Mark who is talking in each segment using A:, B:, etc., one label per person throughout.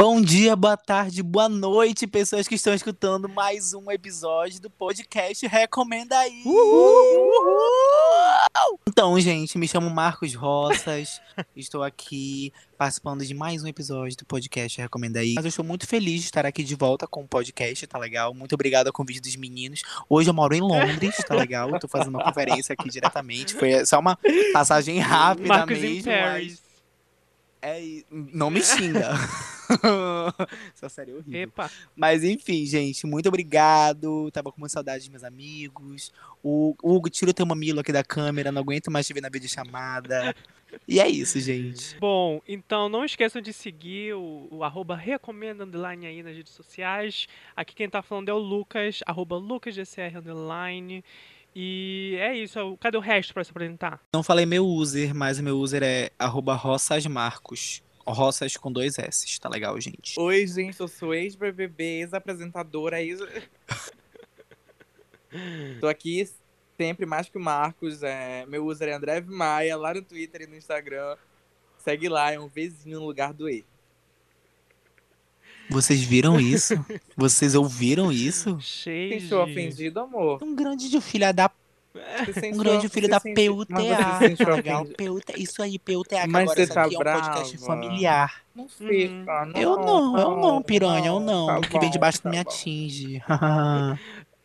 A: Bom dia, boa tarde, boa noite, pessoas que estão escutando mais um episódio do podcast Recomenda aí. Uhul! Então, gente, me chamo Marcos Roças, estou aqui participando de mais um episódio do podcast Recomenda aí. Mas eu estou muito feliz de estar aqui de volta com o podcast, tá legal? Muito obrigado ao convite dos meninos. Hoje eu moro em Londres, tá legal? Estou fazendo uma conferência aqui diretamente. Foi só uma passagem rápida
B: Marcos
A: mesmo.
B: em Paris.
A: mas- é, não me xinga. Essa série é horrível.
B: Epa,
A: Mas enfim, gente, muito obrigado. Tava com muita saudade dos meus amigos. O o Hugo, tira o teu mamilo aqui da câmera, não aguento mais te ver na videochamada. E é isso, gente.
B: bom, então não esqueçam de seguir o, o arroba recomenda underline aí nas redes sociais. Aqui quem tá falando é o Lucas, arroba lucasgcr underline. E é isso, cadê o resto pra se apresentar?
A: Não falei meu user, mas o meu user é arroba rossasmarcos. Roças com dois S, tá legal, gente?
C: Oi, gente, eu sou ex-BBB, ex-apresentadora, ex... Tô aqui sempre mais que o Marcos, é... meu user é André Maia, lá no Twitter e no Instagram. Segue lá, é um vizinho no lugar do E.
A: Vocês viram isso? Vocês ouviram isso?
B: Cheio
C: Sentiu
B: de...
C: ofendido, amor?
A: Um grande de filha da
C: Você
A: um grande filho da PUTA, tá? PUTA, isso aí, PUTA, que
C: Mas
A: agora
C: você tá
A: aqui é um podcast
C: brava?
A: familiar.
C: Não fica, não.
A: Eu não, eu não, piranha, eu não.
C: Tá
A: O que vem
C: bom,
A: debaixo
C: tá
A: não me
C: bom.
A: atinge.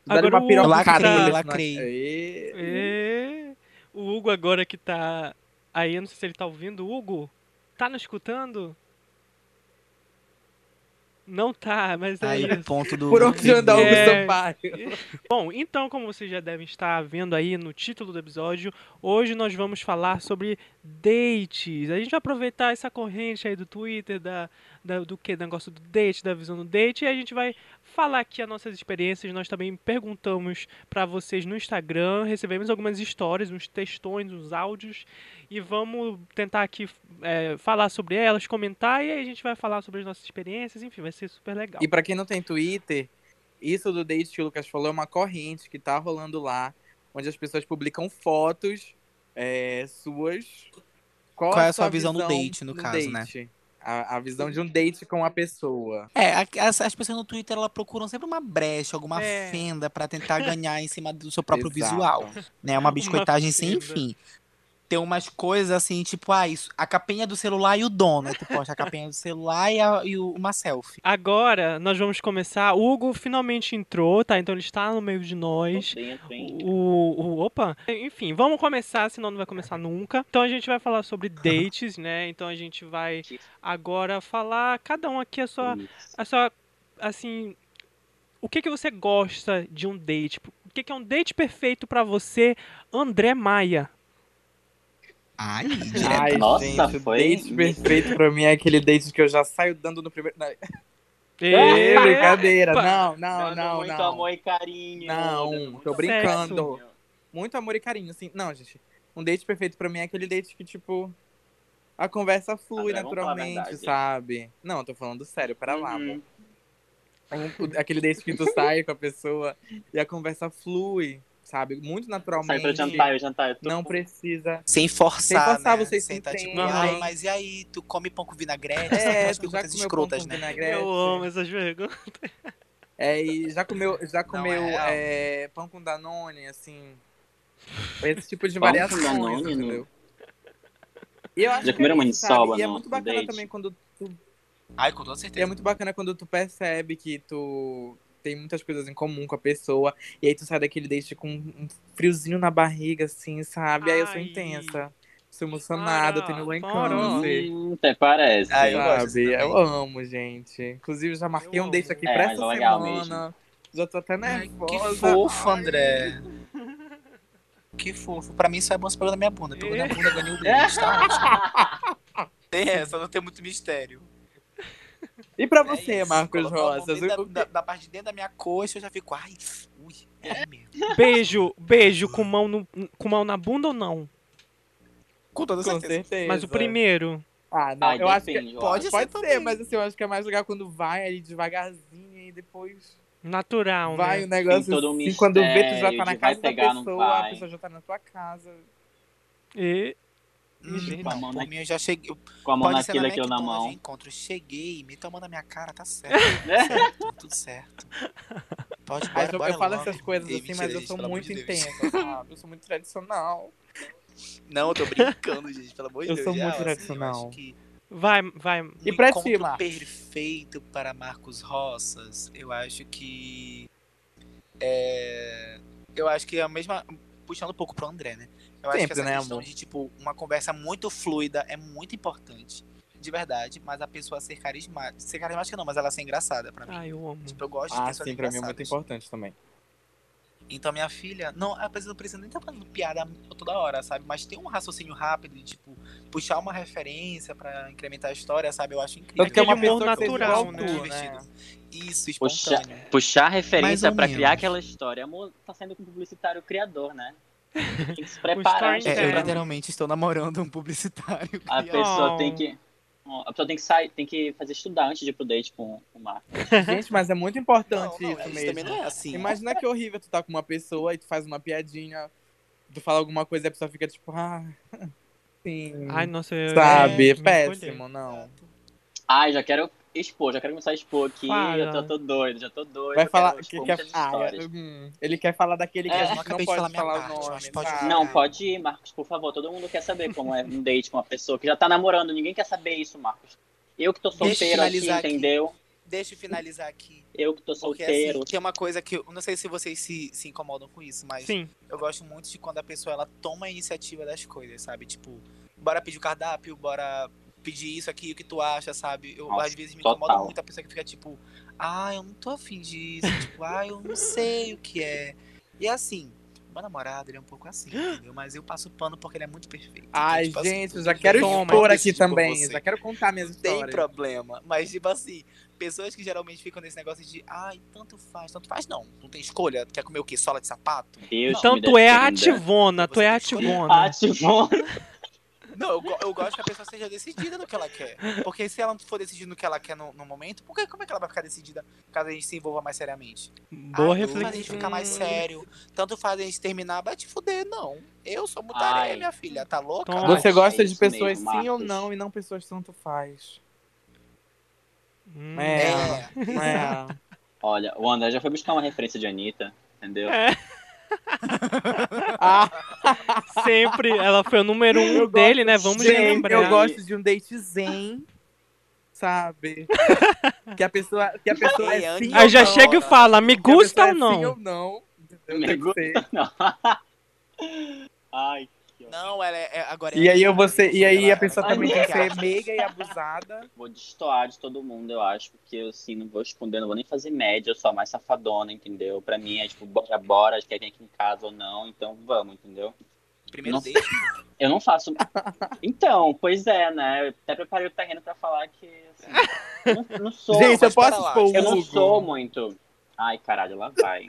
B: Agora
C: uma
B: o
C: piroca
A: tá-
C: beleza,
A: lacrei.
C: Ê,
B: É, O Hugo agora que tá aí, eu não sei se ele tá ouvindo. Hugo, tá nos escutando? Não tá, mas é
A: Aí o
B: isso.
A: ponto do.
C: Por onde anda o Hugo
B: É. Bom, então, como vocês já devem estar vendo aí no título do episódio, hoje nós vamos falar sobre dates. A gente vai aproveitar essa corrente aí do Twitter, da, da- do que? Negócio do date, da visão do date, e a gente vai falar aqui as nossas experiências. Nós também perguntamos para vocês no Instagram, recebemos algumas histórias, uns textões, uns áudios, e vamos tentar aqui é, falar sobre elas, comentar, e aí a gente vai falar sobre as nossas experiências, enfim, vai ser super legal.
C: E pra quem não tem Twitter, isso do date que o Lucas falou é uma corrente que tá rolando lá, onde as pessoas publicam fotos é, suas.
A: Qual é a sua visão do date, no caso, né?
C: né? A, a visão de um date com a pessoa.
A: É, as, as pessoas no Twitter elas procuram sempre uma brecha, alguma
B: É.
A: fenda pra tentar ganhar em cima do seu próprio
C: Exato.
A: visual. Né? Uma biscoitagem sem
B: fenda.
A: fim. Tem umas coisas assim, tipo, ah, isso, a capinha do celular e o dono. Tu posta a capinha do celular e, a- e o- uma selfie.
B: Agora nós vamos começar. O Hugo finalmente entrou, tá? Então ele está no meio de nós. O, o- opa, enfim, vamos começar, senão não vai começar nunca. Então a gente vai falar sobre dates, né? Então a gente vai agora falar cada um aqui a sua, a sua, assim, o que que você gosta de um date? O que que é um date perfeito pra você, André Maia?
A: Ai,
C: Ai,
A: direto.
D: Nossa,
C: gente, o
D: foi-
C: date perfeito pra mim é aquele date que eu já saio dando no primeiro. Não,
B: Ê,
C: brincadeira. Não, não,
D: Dando
C: não,
D: muito
C: não.
D: amor e carinho.
C: Não, tô
D: amor
C: brincando.
D: carinho.
C: Muito amor e carinho, assim. Não, gente. Um date perfeito pra mim é aquele date que, tipo, a conversa flui
D: André,
C: naturalmente, sabe? Não, eu tô falando sério, pera lá,
D: Uhum.
C: amor. Um- o- aquele date que tu sai com a pessoa e a conversa flui, sabe? Muito
D: Sai
C: naturalmente.
D: pra jantar, eu jantar. Eu tô
C: Não precisa.
A: Sem forçar,
C: Sem forçar,
A: né?
C: vocês
A: Sem
C: se
A: tá tipo, mas e aí, tu come pão com vinagrete?
C: É, tu já comeu pão
A: escrotas,
C: com
A: né?
C: vinagrete?
B: Eu amo essas perguntas.
C: É, e já comeu, já comeu
A: real.
C: é, pão com Danone, assim. Esse tipo de
D: Pão com Danone,
C: entendeu? E eu acho
D: Já comeram
C: é isso,
D: maniçoba
C: sabe? E é muito bacana
D: date?
C: também quando tu
A: Ai, com toda
C: E é
A: certeza.
C: muito bacana quando tu percebe que tu tem muitas coisas em comum com a pessoa. E aí tu sai daquele date com um friozinho na barriga, assim, sabe? Aí eu sou
B: Ai.
C: intensa. Sou emocionada,
B: Para,
C: tenho lá em
B: para.
C: cama.
D: Hum, até parece.
A: Ah, eu
C: Sabe? Eu amo, gente. Inclusive, já marquei
B: Eu
C: um date aqui
D: É,
C: pra essa
D: é legal
C: semana. Já tô até
A: Ai,
C: nervosa.
A: que fofo, André. Que fofo. Pra mim, isso é bom você pegar na minha bunda. Pegou na bunda, ganhou o dente, tá ótimo. Tem essa, não tem muito mistério.
C: E pra
A: É
C: você,
A: isso,
C: Marcos Rosas?
A: Da, da, da parte de dentro da minha coxa, eu já fico, ai, ui, é mesmo.
B: Beijo, beijo com mão, no, com mão na bunda ou não?
A: Com toda
C: Com
A: certeza.
C: certeza.
B: Mas o primeiro.
C: Ah, não,
D: Ai,
C: eu acho que
A: pode
C: pode
A: ser
C: ser, mas assim, eu acho que é mais legal quando vai ali devagarzinho e depois
B: Natural,
C: vai
B: né?
C: o negócio
D: todo um
C: assim, quando vê tu já tá na
D: vai
C: casa da pessoa, a
D: vai.
C: pessoa já tá na tua casa.
B: E
A: Hum,
B: Gente.
D: Com a mão na-
A: eu já cheguei.
D: Com a mão
A: Pode
D: naquilo, aquilo na mão.
A: encontro. Cheguei, me tomando na minha cara, tá certo. Tá certo, tudo certo. Pode, bora,
C: eu,
A: bora
C: eu falo essas coisas
A: Ei,
C: assim, mas eu sou muito intensa, sabe? Eu sou muito tradicional.
A: Não, eu tô brincando, gente, pelo amor de
C: Eu
A: Deus.
C: sou
A: Real,
C: muito
A: eu
C: tradicional.
B: Vai, vai.
A: um
C: E pra ti, Marcos?
A: perfeito para Marcos Roças, eu acho que é, eu acho que é a mesma puxando um pouco pro André, né? Eu acho que
C: Sempre,
A: essa
C: né,
A: questão
C: amor?
A: de tipo uma conversa muito fluida é muito importante, de verdade, mas a pessoa ser carismática, ser carismática não, mas ela ser engraçada pra mim.
B: Ai, eu amo.
A: Tipo, eu gosto de
C: Ah,
A: pessoas
C: sim, pra mim é muito importante também.
A: Então minha filha, não, a pessoa não precisa nem estar fazendo piada toda hora, sabe? Mas tem um raciocínio rápido de, tipo, puxar uma referência pra incrementar a história, sabe? Eu acho incrível.
C: Tanto que é uma
B: Aquele humor
C: pessoa que
B: natural, né?
A: Divertido. Isso, espontâneo.
D: Puxar referência
A: ou
D: pra
A: menos.
D: criar aquela história. Amor, tá saindo com um publicitário criador, né? Tem que se preparar.
B: storytelling.
A: É, eu literalmente estou namorando um publicitário.
D: A
A: criado.
D: pessoa
B: Oh.
D: tem que. A pessoa tem que sair, tem que fazer estudar antes de ir pro date com com o Marco.
C: Gente, mas é muito
A: Não,
C: importante
A: não,
C: isso
A: isso
C: mesmo.
A: também não é assim.
C: Imagina que horrível tu tá com uma pessoa e tu faz uma piadinha, tu fala alguma coisa e a pessoa fica tipo, ah, sim.
B: Ai, nossa, eu
C: sabe? É péssimo, não.
D: Ai, já quero expor, já quero começar a expor aqui.
B: Fala.
D: Eu tô, tô doido, já tô doido.
C: Vai
D: eu
C: falar
D: quero
C: que quer.
D: muitas
C: Ah,
D: histórias.
C: hum, ele quer falar daquele que
D: É,
C: não
A: de
C: pode
A: falar minha
C: falar
A: parte,
C: o nome.
A: pode falar.
D: Não, pode ir, Marcos, por favor. Todo mundo quer saber como é um date com uma pessoa que já tá namorando. Ninguém quer saber isso, Marcos. Eu que tô solteiro aqui,
A: aqui.
D: entendeu?
A: Deixa eu finalizar aqui.
D: Eu que tô
A: Porque
D: solteiro.
A: assim, tem uma coisa que eu não sei se vocês se, se incomodam com isso, mas
B: Sim.
A: eu gosto muito de quando a pessoa ela toma a iniciativa das coisas, sabe? Tipo, bora pedir o cardápio, bora pedir isso aqui, o que tu acha, sabe? Eu
D: Nossa,
A: às vezes me
D: total.
A: incomoda muito a pessoa que fica tipo, ah, eu não tô afim disso, tipo, ah, eu não sei o que é. E assim, meu namorado, ele é um pouco assim, entendeu? Mas eu passo pano porque ele é muito perfeito. Então,
C: Ai,
A: tipo assim,
C: gente, eu
A: tudo
C: já quero
A: eu
C: expor aqui também.
A: você.
C: Já quero contar minhas
A: Não tem problema. Mas, tipo assim, pessoas que geralmente ficam nesse negócio de ai, tanto faz, tanto faz, não. Não tem escolha. Quer comer o quê? Sola de sapato?
D: Deus.
B: Então tu é ativona, tu é
A: escolher.
B: ativona.
A: Não, eu, go- eu gosto que a pessoa seja decidida no que ela quer. Porque se ela não for decidida no que ela quer no, no momento, por que, como é que ela vai ficar decidida caso a gente se envolva mais seriamente?
B: Boa
A: ah, Tanto faz a gente
B: reflexão.
A: ficar mais sério, tanto faz a gente terminar, vai te fuder, não. Eu sou areia, minha filha, tá louca?
B: Então,
C: Você gosta
D: é
C: de pessoas
D: mesmo,
C: sim ou não e não pessoas tanto faz.
B: Hum.
C: É.
A: É.
C: É.
D: Olha, o André já foi buscar uma referência de Anitta, entendeu?
B: É.
C: Ah,
B: Sempre. Ela foi o número um
C: Eu
B: dele, né? Vamos
C: gente,
B: lembrar.
C: Eu gosto de um date zen, sabe? que a pessoa, que a pessoa
A: Ei,
C: é sim
B: Aí
C: ou
B: já
C: não.
B: chega e fala, me gusta
C: é
B: ou não?
C: Sim ou não.
D: Me
C: ser.
D: Não. Ai.
A: Não, ela é. é- agora é
C: E aí eu vou ser, e aí a pessoa também tem que ser meiga e abusada.
D: Vou destoar de todo mundo, eu acho, porque eu, assim, não vou esconder, não vou nem fazer média, eu sou a mais safadona, entendeu? Pra mim é tipo, bora, bora, quer vir aqui em casa ou não, então vamos, entendeu?
A: Primeiro
D: Não-
A: date.
D: Eu não faço. Então, pois é, né? Eu até preparei o terreno pra falar que, assim, eu não, não sou.
C: Gente, eu posso expor
D: eu não sou muito. Ai, caralho, lá vai.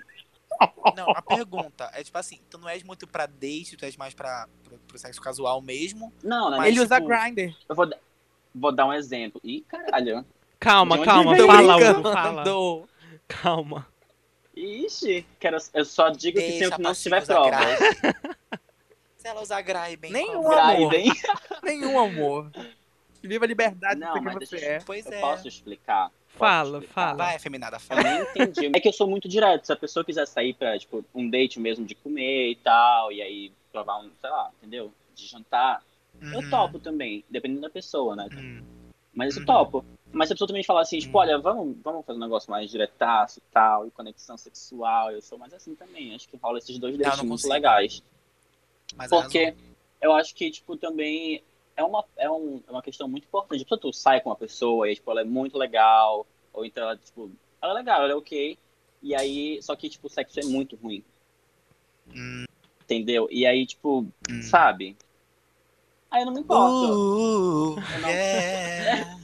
A: Não, a pergunta é tipo assim, tu não és muito pra date, tu és mais pra, pro, pro sexo casual mesmo.
D: Não, né?
A: Mas,
C: Ele usa
D: tipo,
C: grinder.
D: Eu vou, vou dar um exemplo. Ih, caralho.
B: Calma, calma. Fala? Hugo, fala. Calma.
D: Ixi, quero, eu só digo que
A: Deixa
D: tem o que não
A: a
D: tiver
A: graia. Se ela usar graia bem.
C: Nenhum
A: qual-
C: amor. Nenhum amor. Viva a liberdade
D: Não, mas deixa
C: você
D: eu-
C: é.
A: Pois
D: Eu
A: é.
D: posso explicar?
B: Fala,
D: explicar?
B: fala.
A: Vai, feminada,
D: Eu
A: fala.
D: nem entendi. É que eu sou muito direto. Se a pessoa quiser sair pra, tipo, um date mesmo de comer e tal, e aí provar um, sei lá, entendeu? De jantar, eu
A: Uhum.
D: topo também, dependendo da pessoa, né?
A: Hum.
D: Mas eu
A: Uhum.
D: topo. Mas se a pessoa também falar assim, tipo,
A: Uhum.
D: olha, vamos, vamos fazer um negócio mais diretaço e tal, e conexão sexual, eu sou mais assim também. Acho que rola esses dois dates muito legais.
A: Mas
D: Porque
A: arrasou.
D: eu acho que, tipo, também é uma, é um, é uma questão muito importante. Tipo, tu sai com uma pessoa e, tipo, ela é muito legal, ou então ela, tipo, ela é legal, ela é ok, e aí, só que, tipo, o sexo é muito ruim,
A: Hum,
D: entendeu? E aí, tipo,
A: hum.
D: sabe? Aí eu não me importo.
A: Uh,
D: Eu não-
A: yeah.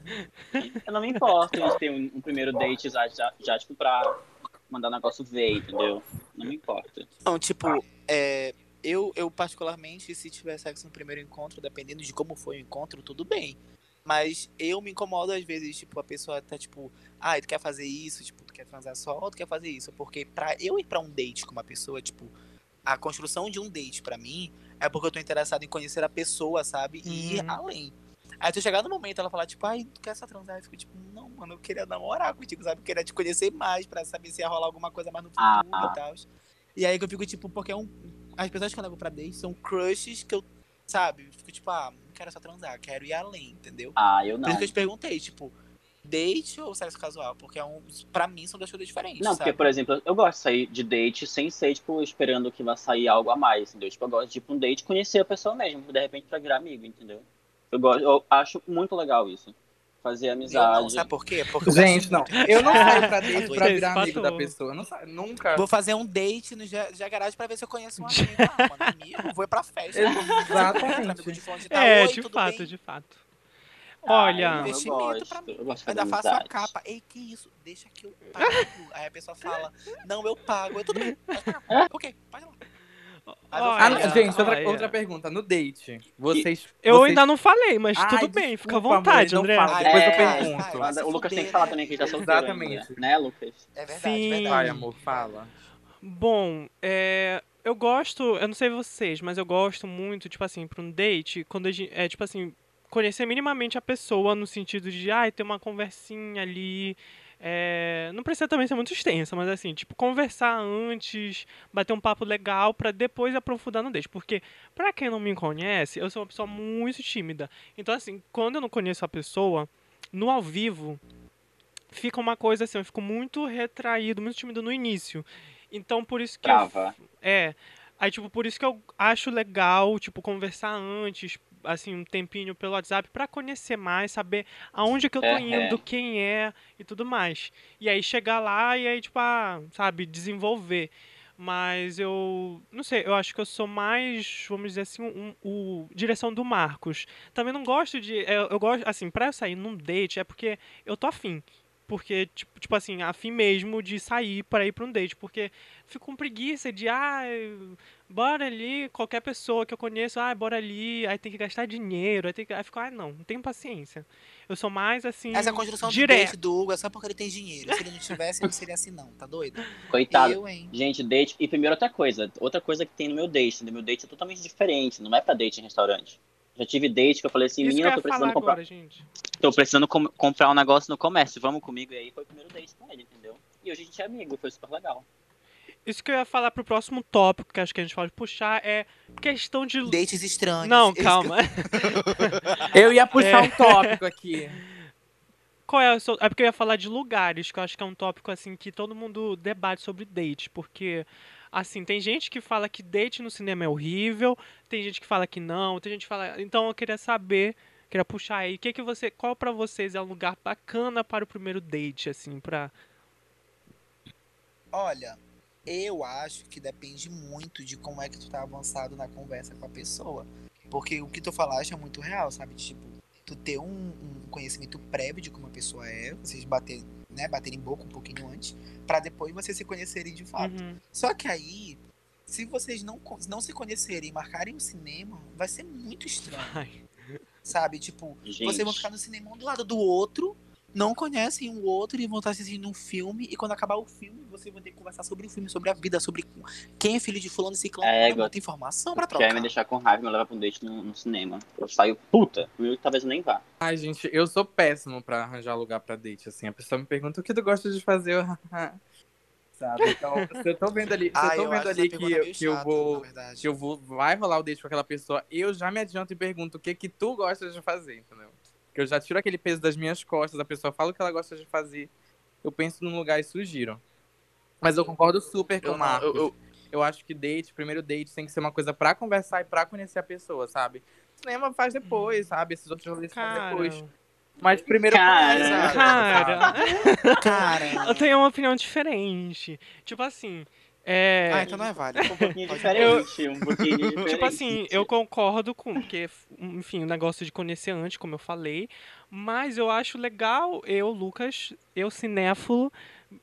D: Eu não me importo em ter um, um primeiro date já, já, já, tipo, pra mandar o negócio ver, entendeu? Não me importa.
A: Não, tipo, é, eu, eu particularmente, se tiver sexo no primeiro encontro, dependendo de como foi o encontro, tudo bem. Mas eu me incomodo às vezes, tipo, a pessoa tá tipo, ah, tu quer fazer isso, tipo, tu quer transar só ou tu quer fazer isso? Porque pra eu ir pra um date com uma pessoa, tipo, a construção de um date pra mim é porque eu tô interessado em conhecer a pessoa, sabe? E ir
B: Uhum.
A: além. Aí tu chegar no momento, ela falar, tipo, ai, tu quer só transar? Eu fico tipo, não, mano, eu queria namorar contigo, sabe? Eu queria te conhecer mais pra saber se ia rolar alguma coisa mais no futuro
D: Ah.
A: e tal. E aí que eu fico, tipo, porque é um. As pessoas que eu levo pra date são crushes que eu, sabe? Eu fico, tipo, ah, não quero só transar, quero ir além, entendeu?
D: Ah, eu
A: Por
D: não.
A: isso que eu te perguntei, tipo, date ou sexo casual? Porque é um, pra mim são duas coisas diferentes.
D: Não,
A: sabe?
D: porque, por exemplo, eu gosto de sair de date sem ser, tipo, esperando que vai sair algo a mais, entendeu? Tipo, eu gosto de ir pra um date conhecer a pessoa mesmo, de repente pra virar amigo, entendeu? Eu, gosto, eu acho muito legal isso. Fazer
A: Eu não,
D: amizade.
A: sabe por quê? Porque eu
C: Gente, não. Eu não saio pra date pra virar amigo da pessoa. Não saio, nunca.
A: Vou fazer um date no G- G Garage pra ver se eu conheço um amigo. Ah, mano, amigo, vou ir pra festa.
C: Exatamente.
A: Amigo de fonte tá,
B: É,
A: oi,
B: de
A: tudo
B: fato,
A: bem?
B: de fato.
D: Ah,
B: Olha,
D: eu
A: Investimento
D: gosto,
A: pra mim.
D: eu
A: Ainda faço a
D: amizade.
A: capa. Ei, que isso? Deixa que eu pago. Aí a pessoa fala, não, eu pago. Eu tudo bem, pode pagar. Ok, pode lá.
C: Ah, não, gente, outra,
B: olha.
C: outra pergunta. No date, vocês.
B: eu
C: vocês...
B: ainda não falei, mas
C: Ai,
B: tudo bem, fica à
C: desculpa,
B: vontade,
C: amor,
B: André.
C: não fala.
A: Ai,
C: Depois eu
D: É,
C: pergunto.
A: vai se
D: o Lucas tem que falar também que ele tá solteiro
C: Exatamente.
D: ainda, né, Lucas?
A: É verdade,
B: Sim.
A: verdade.
C: Vai, amor, fala.
B: Bom, é, eu gosto, eu não sei vocês, mas eu gosto muito, tipo assim, pra um date, quando a gente, é tipo assim, conhecer minimamente a pessoa no sentido de, ai, ter uma conversinha ali, é, não precisa também ser muito extensa, mas assim, tipo, conversar antes, bater um papo legal pra depois aprofundar no date, porque pra quem não me conhece, eu sou uma pessoa muito tímida. Então assim, quando eu não conheço a pessoa, no ao vivo, fica uma coisa assim, eu fico muito retraído, muito tímido no início. Então por isso que eu é. Aí, tipo, por isso que eu acho legal, tipo, conversar antes, assim, um tempinho pelo WhatsApp pra conhecer mais, saber aonde que eu tô
D: É,
B: indo,
D: é.
B: quem é e tudo mais. E aí chegar lá e aí, tipo, ah, sabe, desenvolver. Mas eu não sei, eu acho que eu sou mais, vamos dizer assim, um, um- direção do Marcos. Também não gosto de. Eu, eu gosto, assim, pra eu sair num date é porque eu tô afim. Porque, tipo, tipo assim, afim mesmo de sair para ir pra um date. Porque fico com preguiça de, ah, bora ali, qualquer pessoa que eu conheço, ah, bora ali, aí tem que gastar dinheiro, aí tem que. Aí fico, ah, não, não tenho paciência. Eu sou mais assim.
A: Essa construção do
B: direto.
A: date do Hugo é só porque ele tem dinheiro. Se ele não tivesse, não seria assim, não. Tá doido?
D: Coitado.
A: Eu, hein?
D: Gente, date. E primeiro outra coisa. Outra coisa que tem no meu date. No meu date é totalmente diferente. Não é pra date em restaurante. Já tive date que eu falei assim,
B: Isso eu
D: menina, tô precisando comprar.
B: agora, gente.
D: Tô precisando com- comprar um negócio no comércio. Vamos comigo? E aí foi o primeiro date com ele, entendeu? E hoje a gente é amigo, foi super legal.
B: Isso que eu ia falar pro próximo tópico, que acho que a gente pode puxar, é questão de.
A: Dates estranhos.
B: Não, calma.
C: Eu ia puxar
B: É.
C: um tópico aqui.
B: Qual é o seu... É porque eu ia falar de lugares, que eu acho que é um tópico assim que todo mundo debate sobre date, porque assim, tem gente que fala que date no cinema é horrível, tem gente que fala que não, tem gente que fala, então eu queria saber, queria puxar aí, que que você, qual pra vocês é um lugar bacana para o primeiro date assim, pra
A: Olha, eu acho que depende muito de como é que tu tá avançado na conversa com a pessoa. Porque o que tu falaste é muito real, sabe? Tipo, tu ter um, um conhecimento prévio de como a pessoa é, vocês baterem, né, baterem boca um pouquinho antes, pra depois vocês se conhecerem de fato.
B: Uhum.
A: Só que aí, se vocês não, não se conhecerem e marcarem um cinema, vai ser muito estranho,
B: Ai,
A: sabe? Tipo,
D: Gente,
A: vocês vão ficar no cinema um do lado do outro, não conhecem um outro e vão estar assistindo um filme. E quando acabar o filme, vocês vão ter que conversar sobre o filme, sobre a vida, sobre quem é filho de fulano e ciclano.
D: É, igual-
A: muita informação pra
D: quer
A: trocar.
D: me deixar com raiva e me levar pra um date no, no cinema. Eu saio puta. Eu talvez eu nem vá.
C: Ai, gente, eu sou péssimo pra arranjar lugar pra date, assim. A pessoa me pergunta o que tu gosta de fazer, eu... Sabe? Então, se eu tô vendo ali, se
A: Ah,
C: eu tô vendo ali que, eu- que eu vou... Que eu vou, vai rolar o date com aquela pessoa, eu já me adianto e pergunto o que que tu gosta de fazer, entendeu? Que eu já tiro aquele peso das minhas costas, a pessoa fala o que ela gosta de fazer, eu penso num lugar e sugiro. Mas eu concordo super com o Marcos.
A: eu- eu-
C: Eu acho que date, primeiro date, tem que ser uma coisa pra conversar e pra conhecer a pessoa, sabe? Cinema faz depois, sabe? Esses outros rolês faz depois. Mas primeiro
D: Cara,
B: cara?
A: Cara.
B: eu tenho uma opinião diferente. Tipo assim, é,
A: Ah, então não é válido.
D: Um pouquinho diferente, um pouquinho diferente.
B: Tipo assim, eu concordo com, porque, enfim, o negócio de conhecer antes, como eu falei, mas eu acho legal, eu, Lucas, eu cinéfilo,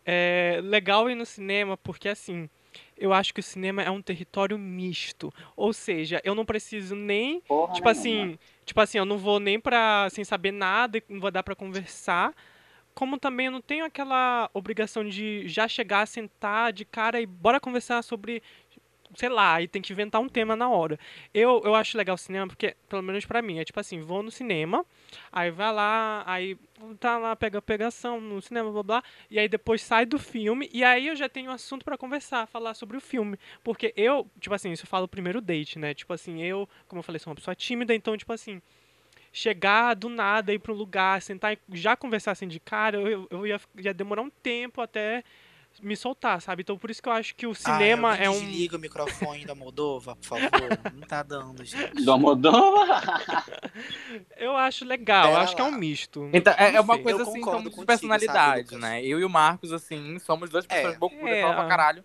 B: é legal ir no cinema, porque assim, eu acho que o cinema é um território misto, ou seja, eu não preciso nem,
D: Porra
B: tipo
D: nenhuma.
B: assim, tipo assim, eu não vou nem pra, sem saber nada, e não vou dar pra conversar, como também eu não tenho aquela obrigação de já chegar, sentar de cara e bora conversar sobre sei lá, aí tem que inventar um tema na hora. Eu, eu acho legal o cinema porque, pelo menos pra mim, é tipo assim, vou no cinema, aí vai lá, aí tá lá, pega pegação no cinema, blá blá, e aí depois sai do filme, e aí eu já tenho assunto pra conversar, falar sobre o filme. Porque eu, tipo assim, isso eu falo primeiro date, né? Tipo assim, eu, como eu falei, sou uma pessoa tímida, então, tipo assim, chegar do nada, ir pra um lugar, sentar e já conversar assim de cara, eu, eu ia, ia demorar um tempo até me soltar, sabe? Então por isso que eu acho que o cinema
A: ah,
B: é um.
A: Desliga o microfone da Moldova, por favor. Não tá dando, gente.
D: Do Almodóvar?
B: Eu acho legal, eu
A: Pera
B: acho que é um
A: lá.
B: misto.
C: Então, é, é uma coisa
A: Eu
C: assim, de
A: contigo,
C: personalidade, né? Eu e o Marcos, assim, somos duas pessoas
A: É.
C: bocudas,
B: É.
C: falam pra caralho.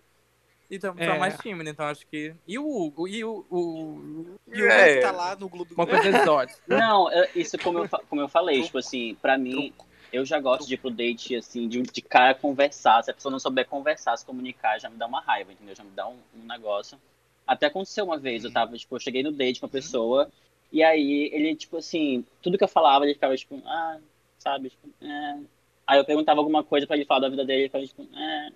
C: E então,
B: É.
C: são mais tímidas, então acho que. E o Hugo? E o. o...
A: E o
C: É,
A: tá lá no Globo
C: Uma coisa exótica.
D: Não, isso como eu, como eu falei, tipo assim, pra mim, eu já gosto de ir pro date, assim, de, de cara conversar. Se a pessoa não souber conversar, se comunicar, já me dá uma raiva, entendeu? Já me dá um, um negócio. Até aconteceu uma vez, eu tava, tipo, eu cheguei no date com a pessoa, e aí ele, tipo assim, tudo que eu falava, ele ficava, tipo, ah, sabe, tipo, é. Aí eu perguntava alguma coisa pra ele falar da vida dele, ele ficava, tipo, é.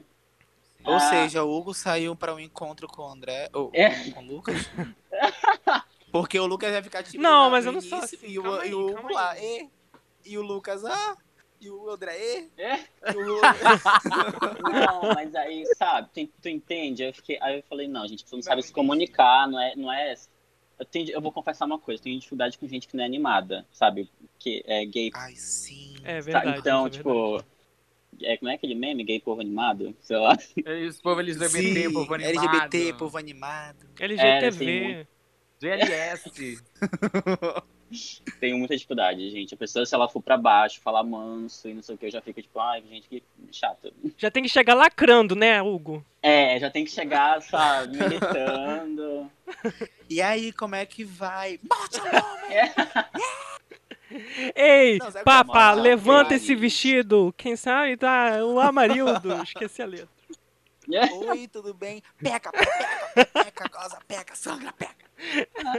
A: Ou
D: Ah.
A: seja, o Hugo saiu pra um encontro com o André. Ou
D: É.
A: com o Lucas. Porque o Lucas vai ficar tipo.
B: Não, mas eu não sou assim,
A: E o,
B: calma
A: e
B: aí,
A: o Hugo lá,
B: aí.
A: e. E o Lucas, ah. E o André, e.
D: É?
A: E o...
D: Não, mas aí, sabe, tu, tu entende? Eu fiquei, aí eu falei, não, gente, tu não sabe se comunicar, não é, não é. Eu, tenho, eu vou confessar uma coisa, eu tenho dificuldade com gente que não é animada, sabe? Que é gay.
A: Ai, sim.
B: É
D: tá?
B: verdade.
D: então,
B: isso é
D: tipo,
B: verdade.
D: É, como é aquele meme, gay povo animado? Sei lá.
C: Esse povo LGBT,
A: Sim,
C: povo animado.
A: LGBT, povo animado.
B: LGTV.
C: GLS.
D: Tenho muita dificuldade, gente. A pessoa, se ela for pra baixo, falar manso e não sei o que, eu já fico tipo, ai, gente, que chato.
B: Já tem que chegar lacrando, né, Hugo?
D: É, já tem que chegar, sabe, militando.
A: E aí, como é que vai? Bote a mão!
B: Ei,
A: Não, é a moral?
B: levanta esse vestido. Quem sabe tá o Amarildo. Esqueci a letra.
A: Oi, tudo bem? Peca, peca, peca, goza, peca, sangra, peca.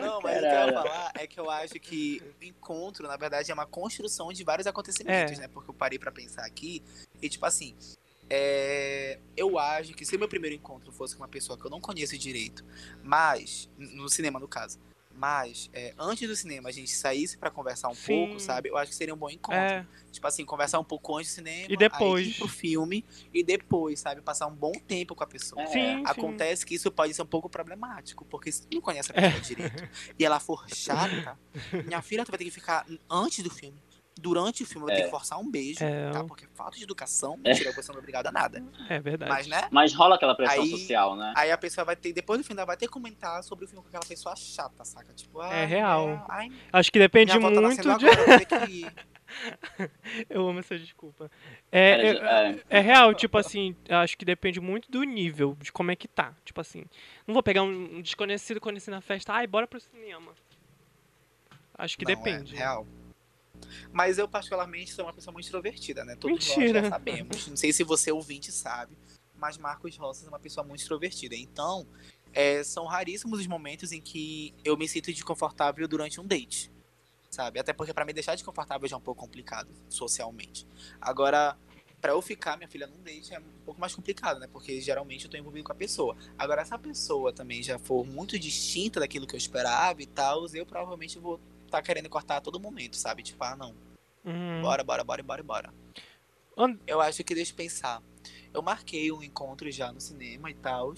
A: Não, mas o que eu ia
D: Caralho.
A: falar é que eu acho que o encontro, na verdade, é uma construção de vários acontecimentos,
B: É.
A: né? Porque eu parei pra pensar aqui e, tipo assim, é, eu acho que se o meu primeiro encontro fosse com uma pessoa que eu não conheço direito, mas, no cinema no caso, mas é, antes do cinema a gente saísse pra conversar um
B: Sim.
A: pouco, sabe? Eu acho que seria um bom encontro.
B: É,
A: Tipo assim, conversar um pouco antes do cinema,
B: E depois?
A: aí ir pro filme e depois, sabe? Passar um bom tempo com a pessoa.
D: É.
B: sim, sim.
A: Acontece que isso pode ser um pouco problemático, porque se tu não conhece a pessoa direito e ela for chata, minha filha, tu vai ter que ficar antes do filme. Durante o filme, ter
D: É.
A: que forçar um beijo,
B: É.
A: tá? Porque falta de educação,
D: É.
A: mentira, você não é obrigada a nada.
B: É verdade.
A: Mas, né?
D: Mas rola aquela pressão
A: Aí-
D: social, né?
A: Aí a pessoa vai ter, depois do filme, ela vai ter que comentar sobre o filme com aquela pessoa chata, saca? Tipo, ai,
B: real.
A: é, ai,
B: Acho que depende
A: tá
B: muito
A: nascendo
B: de.
A: agora, eu.
B: Eu amo essa desculpa. É, é,
D: é,
B: é real, tipo assim, acho que depende muito do nível, de como é que tá. Tipo assim, não vou pegar um desconhecido conhecido na festa, ai, bora pro cinema. Acho que
A: Não, é
B: depende.
A: real. Mas eu, particularmente, sou uma pessoa muito extrovertida, né? Todos
B: Mentira.
A: nós já sabemos. Não sei se você ouvinte sabe, mas Marcos Roças é uma pessoa muito extrovertida. Então, é, são raríssimos os momentos em que eu me sinto desconfortável durante um date. Sabe? Até porque pra me deixar desconfortável já é um pouco complicado, socialmente. Agora, pra eu ficar, minha filha, num date é um pouco mais complicado, né? Porque geralmente eu tô envolvido com a pessoa. Agora, se a pessoa também já for muito distinta daquilo que eu esperava e tal, eu provavelmente vou tá querendo cortar a todo momento, sabe? Tipo, ah, não.
B: Hum.
A: Bora, bora, bora, bora, bora.
B: And-
A: Eu acho que deixa eu pensar. Eu marquei um encontro já no cinema e tal.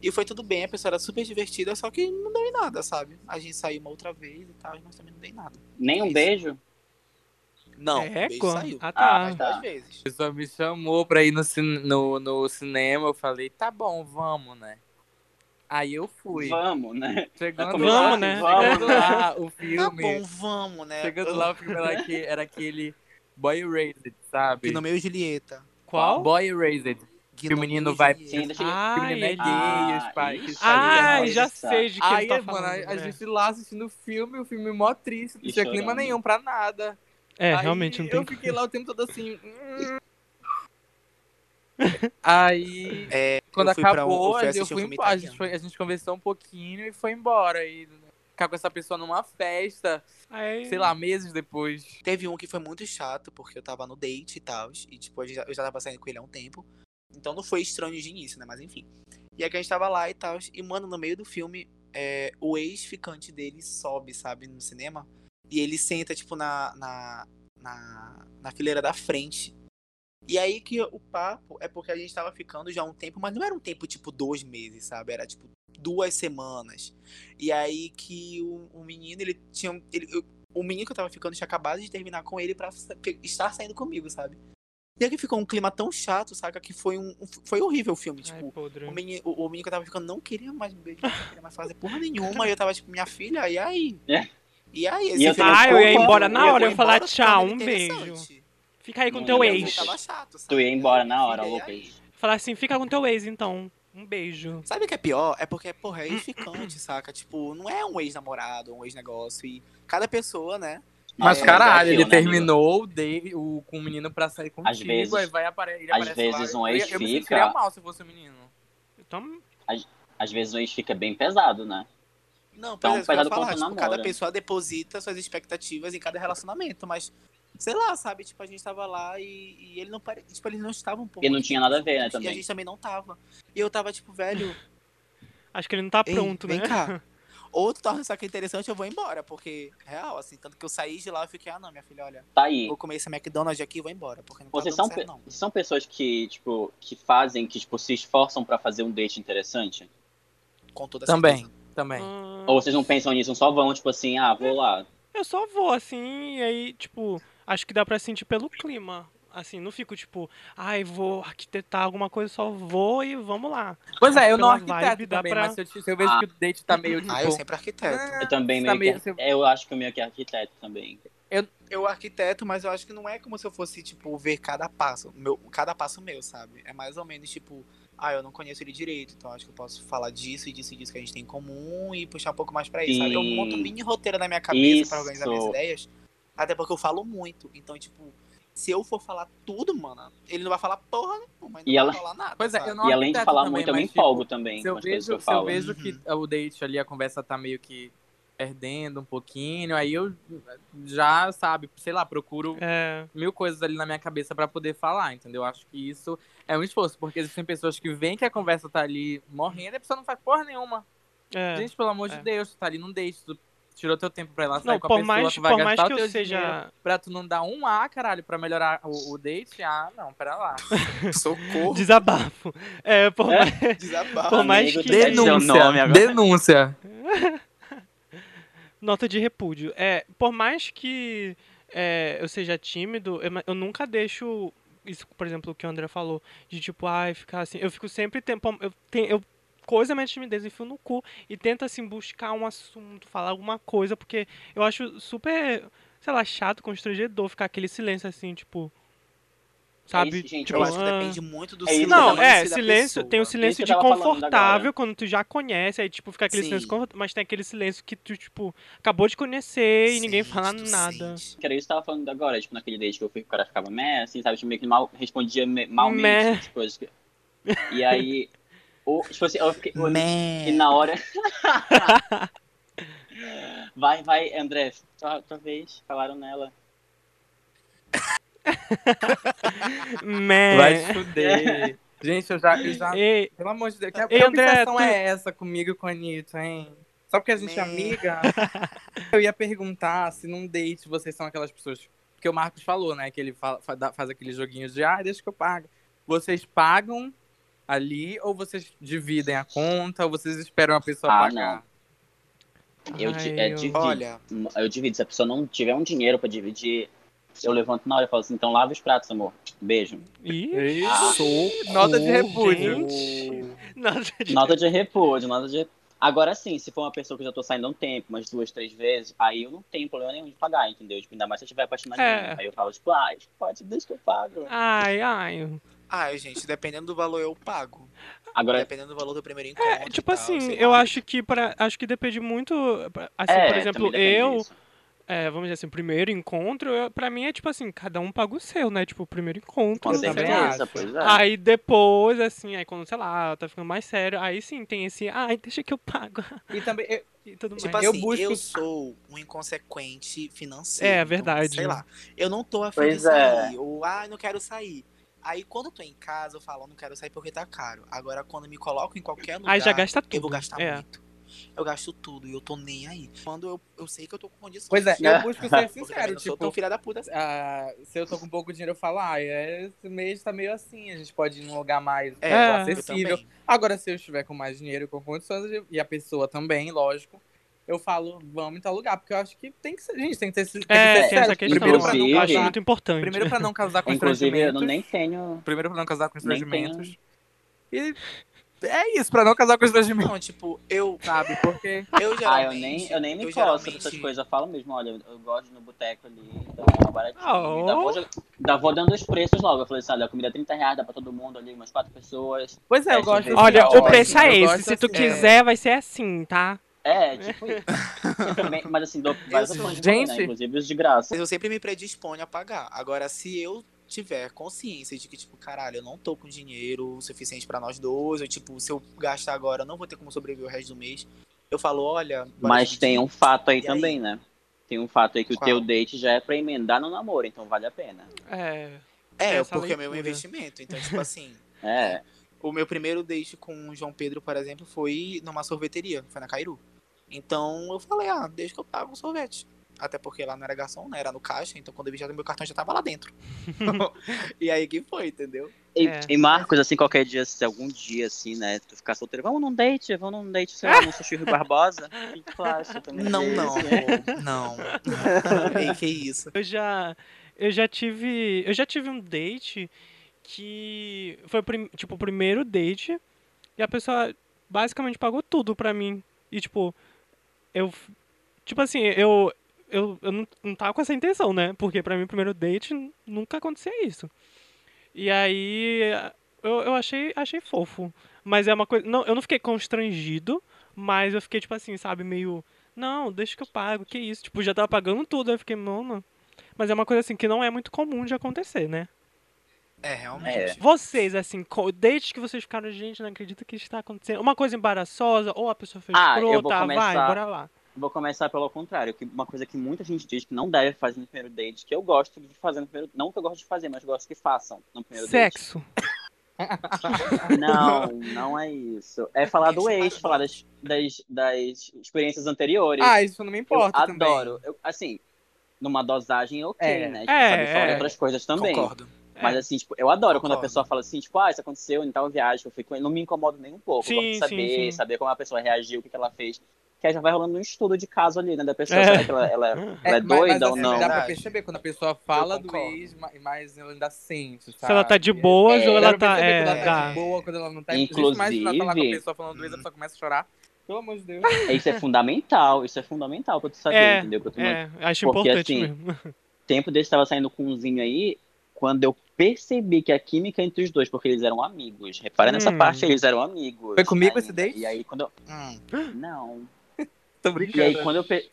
A: E foi tudo bem, a pessoa era super divertida, só que não deu em nada, sabe? A gente saiu uma outra vez e tal, mas também não deu em nada.
D: Nem um
A: Isso.
D: beijo?
A: Não, o
B: É,
A: beijo
B: co-
A: saiu.
B: Ah,
D: Ah,
B: tá.
D: Tá.
A: duas vezes.
C: A pessoa me chamou pra ir no, no, no cinema, eu falei, tá bom, vamos, né? Aí eu fui.
D: Vamos, né?
C: Chegando
D: Vamos,
C: lá,
B: né?
C: chegando lá, o
A: Tá
C: filme.
A: bom, vamos, né?
C: chegando lá, o filme era, aque- era aquele Boy Raised, sabe?
A: Que no meio Julieta.
B: Qual?
C: Boy Raised.
A: Que
C: Que o
A: no
C: menino vai-.
D: Sim, deixa eu...
C: Que o menino é
B: ele...
C: gay,
D: Ah,
C: os pais.
D: Isso.
B: já sei de que
C: Aí,
B: ele tá
C: mano,
B: falando.
C: a, a
B: é.
C: gente lá assistindo o filme, o filme mó triste, não
D: E
C: tinha clima nenhum pra nada.
B: É,
C: Aí
B: realmente não tem.
C: Eu fiquei lá o tempo todo assim. hum. Aí,
A: É,
C: quando acabou,
A: um, eu fui
C: eu fui embora. A gente, foi- a gente conversou um pouquinho e foi embora. E ficar com essa pessoa numa festa,
B: Aí-
C: sei lá, meses depois.
A: Teve um que foi muito chato, porque eu tava no date e tal. E, tipo, eu já, eu já tava saindo com ele há um tempo. Então não foi estranho de início, né? Mas enfim. E aí que a gente tava lá e tal. E, mano, no meio do filme, é, o ex-ficante dele sobe, sabe, no cinema. E ele senta, tipo, na, na, na, na fileira da frente. E aí que o papo é porque a gente tava ficando já um tempo, mas não era um tempo tipo dois meses, sabe? Era tipo duas semanas. E aí que o, o menino, ele tinha. Ele, eu- o menino que eu tava ficando tinha acabado de terminar com ele pe- estar saindo comigo, sabe? E aí que ficou um clima tão chato, saca? Que foi um. Foi horrível o filme.
B: Ai,
A: Tipo,
B: podre.
A: o menino, o, o menino que eu tava ficando não queria mais me beijar, não queria mais fazer porra nenhuma. E eu tava tipo, minha filha, e aí?
D: É.
A: E aí?
D: E eu
A: filme
B: Ah, eu ia embora na hora, eu ia falar
A: embora
B: tchau, um beijo. Fica aí com
D: Não
B: teu
A: Eu
B: ex.
A: tava chato, sabe?
D: Tu ia embora na hora, Lucas.
A: aí?
B: Falar assim, fica com teu ex, então. Um beijo.
A: Sabe o que é pior? É porque, porra, é ex-ficante, saca? Tipo, não é um ex-namorado, um ex-negócio. E cada pessoa, né?
C: Mas
A: É,
C: caralho,
D: é aquilo,
C: ele
D: né,
C: terminou Dave, o, com o menino pra sair contigo,
D: vezes-
C: aí vai apare ele
D: às vezes
C: lá.
D: um
C: Eu-
D: ex
C: Eu me
D: fica-
C: sentiria mal se fosse o menino.
B: Então,
D: Às vezes o ex fica bem pesado, né?
A: Não,
D: Então,
A: pois é, eu
D: pesado
A: falar.
D: quanto
A: Tipo,
D: namora.
A: cada pessoa deposita suas expectativas em cada relacionamento, mas. Sei lá, sabe? Tipo, a gente tava lá e, e ele não pare... Tipo, eles não estavam por
D: E não tinha nada a ver, né,
A: juntos, E a
D: também.
A: gente também não tava. E eu tava, tipo, velho.
B: acho que ele não tá
A: Ei,
B: pronto,
A: vem
B: né?
A: cá. Ou tu torna isso aqui interessante, eu vou embora. Porque, real, assim, tanto que eu saí de lá e fiquei, ah, não, minha filha, olha,
D: Tá aí.
A: vou comer esse McDonald's aqui e vou embora. Porque não tá
D: Vocês
A: dando
D: são,
A: certo, não.
D: vocês são pessoas que, tipo, que fazem, que, tipo, se esforçam pra fazer um date interessante?
A: Com toda
C: Também.
A: certeza.
C: Também.
B: Ah,
D: Ou vocês não pensam nisso, só vão, tipo assim, ah, vou lá.
B: Eu só vou, assim, e aí, tipo, acho que dá pra sentir pelo clima. Assim, não fico tipo, ai, vou arquitetar alguma coisa, só vou e vamos lá.
C: Pois é, eu não arquiteto também,
B: pra-
C: mas se eu, se eu vejo
D: Ah.
C: que o date tá meio tipo...
A: Ah, eu sempre arquiteto.
C: Ah,
D: Eu também
C: tá
D: meio que.
C: meio-
D: Eu acho que eu meio que arquiteto também.
A: Eu arquiteto, mas eu acho que não é como se eu fosse, tipo, ver cada passo. Meu, cada passo meu, sabe? É mais ou menos, tipo, ah, eu não conheço ele direito, então acho que eu posso falar disso e disso e disso que a gente tem em comum e puxar um pouco mais pra isso, sabe? Eu monto um mini roteiro na minha cabeça pra organizar minhas ideias. Até porque eu falo muito. Então, tipo, se eu for falar tudo, mano, ele não vai falar porra nenhuma, ele
D: E
A: não
D: ela-
A: vai falar nada.
C: Pois é, eu não
D: E além de falar
C: também,
D: muito, eu me
C: mas, tipo,
D: empolgo também
C: Se eu
D: com as coisas que
C: vejo,
D: eu
C: se eu vejo que o date ali, a conversa tá meio que perdendo um pouquinho, aí eu já, sabe, sei lá, procuro
B: É,
C: mil coisas ali na minha cabeça pra poder falar, entendeu? Acho que isso é um esforço, porque existem pessoas que veem que a conversa tá ali morrendo e a pessoa não faz porra nenhuma.
B: é.
C: Gente, pelo amor
B: é.
C: de Deus, tu tá ali num date, tu tirou teu tempo pra ir lá sair
B: Não,
C: com a
B: por
C: pessoa,
B: mais,
C: tu vai
B: por
C: gastar
B: mais
C: o
B: que eu
C: teu
B: seja.
C: dinheiro pra tu não dar um A, caralho, pra melhorar o, o date. Ah, não, pera lá.
A: Socorro,
B: Desabafo. É, por
D: É?
B: mais.
A: desabafo.
B: Por mais
D: Amigo,
B: que-
D: o agora.
C: denúncia.
B: Nota de repúdio. É, por mais que é, eu seja tímido, eu, eu nunca deixo isso, por exemplo, o que o André falou, de tipo, ai, ficar assim. Eu fico sempre tempo. Eu, tenho, eu coisa a minha timidez, enfio no cu e tento assim buscar um assunto, falar alguma coisa, porque eu acho super, sei lá, chato, constrangedor ficar aquele silêncio assim, tipo. Sabe?
D: isso, gente,
B: tipo,
A: Eu acho que
B: ah,
A: depende muito do
D: É eu
B: Não, é, silêncio, tem o silêncio de confortável quando tu já conhece, aí tipo fica aquele
A: Sim.
B: silêncio, confortável, mas tem aquele silêncio que tu, tipo, acabou de conhecer e ninguém
A: Sente,
B: fala nada.
A: sente.
D: Que era isso que eu tava falando agora, tipo, naquele date que eu fui, o cara ficava meh, assim, sabe? Tipo, meio que mal, respondia me- malmente
B: Meh.
D: as coisas. que- E aí, o, tipo assim, eu fiquei.
A: Man.
D: E na hora. vai, vai, André, tua, tua vez, falaram nela.
B: Man.
C: Vai se fuder. Gente, eu já, eu já
B: Ei,
C: Pelo amor de Deus, que,
B: Ei,
C: que
B: André,
C: obsessão
B: tu-
C: é essa comigo e com a Anitta, hein? Só porque a gente é
A: Man.
C: amiga? eu ia perguntar se num date vocês são aquelas pessoas. Porque o Marcos falou, né? Que ele fala- faz aqueles joguinhos de, ah, deixa que eu pago. Vocês pagam ali ou vocês dividem a conta ou vocês esperam a pessoa
D: Ah,
C: pagar?
D: Eu,
B: ai,
D: di- é,
B: eu-
D: divido.
A: Olha,
D: Eu divido. Se a pessoa não tiver um dinheiro pra dividir, eu levanto na hora e falo assim, então lava os pratos, amor. Beijo.
C: Isso! Nota de repúdio.
B: gente. Nota de...
D: Nota de repúdio, nota de. Agora sim, se for uma pessoa que eu já tô saindo há um tempo, umas duas, três vezes, aí eu não tenho problema nenhum de pagar, entendeu? Tipo, ainda mais se eu estiver apaixonado.
B: É.
D: Aí eu falo, tipo, ah, pode, deixa que eu pago.
B: Ai, ai.
A: Ai, gente, dependendo do valor eu pago.
D: Agora,
A: Dependendo do valor do primeiro encontro.
B: É,
A: e
B: tipo
A: tal,
B: assim, eu
A: lá.
B: acho que para acho que depende muito, assim,
D: é,
B: por exemplo, eu, é, vamos dizer assim, primeiro encontro, eu, pra mim é tipo assim, cada um paga o seu, né? Tipo, primeiro encontro.
D: Com
C: eu
D: certeza, pois é.
B: Aí depois, assim, aí quando, sei lá, tá ficando mais sério, aí sim tem esse, ai, deixa que eu pago
C: E também, eu-
B: e tudo
A: Tipo
B: mais.
C: Eu
A: assim, eu,
C: busco-
A: sou um inconsequente financeiro.
B: É,
A: então,
B: verdade.
A: sei lá. Eu não tô afim
D: Pois
A: de sair.
D: é.
A: Ou, ah, não quero sair. Aí quando eu tô em casa, eu falo, eu não quero sair porque tá caro. Agora, quando eu me coloco em qualquer lugar,
B: Aí já gasta
A: eu vou
B: tudo.
A: gastar
B: é.
A: muito. Eu gasto tudo e eu tô nem aí. Quando eu, eu sei que eu tô com condições.
C: Pois é, eu busco ser sincero, tipo,
A: tão filha da puta assim.
C: ah, se eu tô com pouco dinheiro, eu falo, ah, esse mês tá meio assim, a gente pode ir num lugar mais
A: É,
C: acessível. Agora, se eu estiver com mais dinheiro e com condições, e a pessoa também, lógico, eu falo, vamos em tal lugar, porque eu acho que tem que ser, gente, tem que ter, tem que
B: É,
C: sério.
B: essa questão.
C: Primeiro pra não
D: Inclusive-
B: eu acho
C: causar,
B: muito importante.
C: primeiro pra não causar
D: Inclusive, eu
C: constrangimentos.
D: não nem tenho.
C: Primeiro pra não causar constrangimentos. E é isso, pra não causar constrangimentos,
A: Não, tipo, eu,
C: sabe? Porque
A: eu geralmente...
D: Ah, eu nem, eu nem me
A: eu geralmente-
D: dessas coisas. Eu falo mesmo, olha, eu gosto no boteco ali, então é uma baratinha.
B: Oh.
D: Ainda, vou, vou dando os preços logo. Eu falei assim, olha, a comida é 30 reais, dá pra todo mundo ali, umas quatro pessoas.
C: Pois é, eu
D: É,
C: gosto
B: Olha, o preço é esse. Se tu
C: assim,
B: quiser, vai ser assim, tá?
D: É, tipo isso. Também- mas assim, dou várias
A: Eu-
D: opções de valor, né? Inclusive os de graça.
A: Mas eu sempre me predisponho a pagar. Agora, se eu tiver consciência de que, tipo, caralho, eu não tô com dinheiro suficiente pra nós dois, ou, tipo, se eu gastar agora, eu não vou ter como sobreviver o resto do mês, eu falo, olha...
D: Mas tem um fato aí
A: E aí?
D: também, né? Tem um fato aí que o
A: Qual?
D: teu date já é pra emendar no namoro, então vale a pena.
B: É.
A: É,
B: essa
A: porque é meu investimento. Então, tipo assim,
D: É.
A: o meu primeiro date com o João Pedro, por exemplo, foi numa sorveteria, foi na Cairu. Então, eu falei, ah, deixa que eu pago um sorvete. Até porque lá não era garçom, né? Era no caixa, então quando eu vi já meu cartão já tava lá dentro. e aí que foi, entendeu?
D: E,
B: É.
D: e Marcos, assim, qualquer dia, se algum dia, assim, né, tu ficar solteiro, vamos num date, vamos num date, sei lá, no Sushi Rio Barbosa. O que tu acha também?
A: Não,
D: disso?
A: não, amor. Não. Ei, que isso.
B: Eu já, eu já tive, eu já tive um date que foi o prim- tipo o primeiro date e a pessoa basicamente pagou tudo pra mim. E tipo, eu tipo assim, eu eu, eu não, não tava com essa intenção, né? Porque pra mim primeiro date nunca acontecia isso. E aí eu, eu achei achei fofo, mas é uma coisa, não, eu não fiquei constrangido, mas eu fiquei tipo assim, sabe, meio não, deixa que eu pago, que isso? Tipo, já tava pagando tudo, aí eu fiquei, mano. Mas é uma coisa assim que não é muito comum de acontecer, né?
A: É, realmente.
D: É.
B: Vocês, assim, desde que vocês ficaram, gente, não acredito que está acontecendo. Uma coisa embaraçosa, ou a pessoa foi
D: Ah, eu vou
B: escrota, vai,
D: começar-
B: bora lá.
D: Vou começar pelo contrário, que uma coisa que muita gente diz que não deve fazer no primeiro date, que eu gosto de fazer no primeiro Não que eu gosto de fazer, mas gosto que façam no primeiro
B: Sexo.
D: date. Não, não é isso. É falar do ex, falar das, das, das experiências anteriores.
C: Ah, isso não me
D: eu
C: importa também.
D: adoro. Eu, assim, numa dosagem ok,
C: É.
D: né? Tipo,
B: É,
D: sabe, falar de
B: é.
D: outras coisas também.
A: Concordo.
D: Mas assim, tipo, eu adoro quando a pessoa fala assim, tipo, ah, isso aconteceu em tal viagem, que eu fui com ele, não me incomoda nem um pouco. eu
B: Sim,
D: gosto de saber,
B: sim, sim.
D: saber como a pessoa reagiu, o que, que ela fez. Que aí já vai rolando um estudo de caso ali, né, da pessoa,
B: É.
D: será que ela, ela, ela é,
C: mas-
D: doida
C: mas,
D: ou
C: assim,
D: não?
C: Dá pra perceber quando a pessoa fala do ex, ma- mas ela ainda sente, sabe?
B: Se ela tá de boas
D: É,
B: ou ela tá. É,
C: ela tá de boa, quando ela não tá...
D: Inclusive-
C: imagina falar com a pessoa falando do ex, a pessoa começa a chorar. Pelo amor de Deus.
D: Isso é fundamental, isso é fundamental pra tu saber,
B: É,
D: entendeu? Tu
B: É, acho
D: Porque,
B: importante
D: assim,
B: mesmo.
D: Tempo desse tava saindo com umzinho aí, quando eu percebi que a química entre os dois, porque eles eram amigos. Repara nessa
B: Hum.
D: parte, eles eram amigos.
C: Foi comigo esse date?
D: E aí, quando eu...
A: Hum.
D: Não.
C: Tô
D: E
C: brincando.
D: aí, quando eu, pe-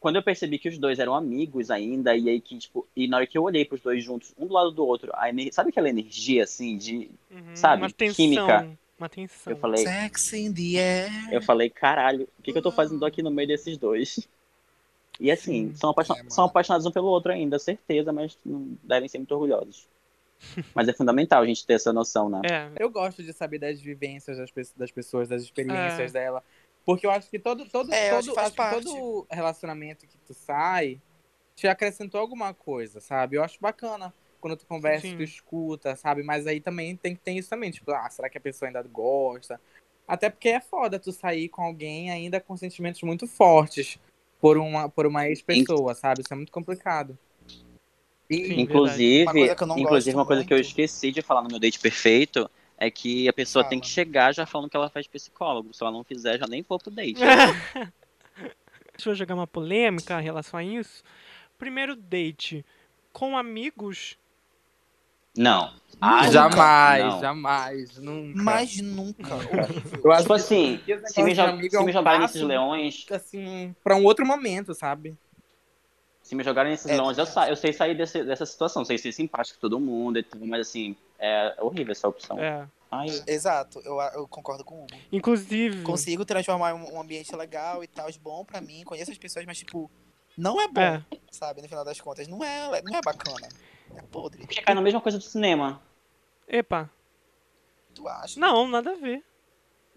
D: quando eu percebi que os dois eram amigos ainda, e aí que, tipo, e na hora que eu olhei pros dois juntos, um do lado do outro, a ener... sabe aquela energia, assim, de...
B: Uhum,
D: sabe,
B: Uma tensão.
D: química.
B: Uma tensão.
D: Eu falei,
A: Sex in the air.
D: eu falei, caralho, o que, que eu tô fazendo aqui no meio desses dois? E assim,
B: Sim.
D: são, apaixon-
A: É,
D: são apaixonados um pelo outro ainda, certeza, mas não devem ser muito orgulhosos. Mas é fundamental a gente ter essa noção, né?
B: É,
C: Eu gosto de saber das vivências das, pe- das pessoas, das experiências
B: É.
C: dela. Porque eu acho que todo, todo,
A: É, acho
C: todo,
A: que
C: acho que todo relacionamento que tu sai te acrescentou alguma coisa, sabe? Eu acho bacana quando tu conversa,
B: Sim.
C: tu escuta, sabe? Mas aí também tem que ter isso também. Tipo, ah, será que a pessoa ainda gosta? Até porque é foda tu sair com alguém ainda com sentimentos muito fortes por uma, por uma ex-pessoa, sabe? Isso é muito complicado.
B: Sim.
D: Inclusive,
A: Uma coisa que eu não
D: inclusive uma coisa que eu esqueci de falar no meu date perfeito é que a pessoa tem que chegar já falando que ela faz psicólogo. Se ela não fizer, já nem for pro date.
B: Deixa eu jogar uma polêmica em relação a isso. Primeiro date com amigos.
D: Não. Ah,
C: jamais,
D: não.
C: jamais, nunca.
A: Mas nunca.
C: Eu acho
D: Tipo assim, se me,
C: é
D: se me jogarem leões,
C: assim, pra um outro momento, sabe?
D: Se me jogarem nesses
A: É,
D: leões, eu, sa eu sei sair desse- dessa situação, sei ser simpático com todo mundo, e tudo, mas assim, é horrível essa opção.
B: É.
D: Ai,
A: Exato, eu, eu concordo com o Hugo.
B: Inclusive.
A: Consigo transformar um um ambiente legal e tal, bom pra mim, conheço as pessoas, mas tipo, não é bom,
B: É.
A: sabe? No final das contas, não é, não é bacana. É podre.
D: porque cai na mesma coisa do cinema.
B: Epa.
A: Tu acha?
B: Não, nada a ver.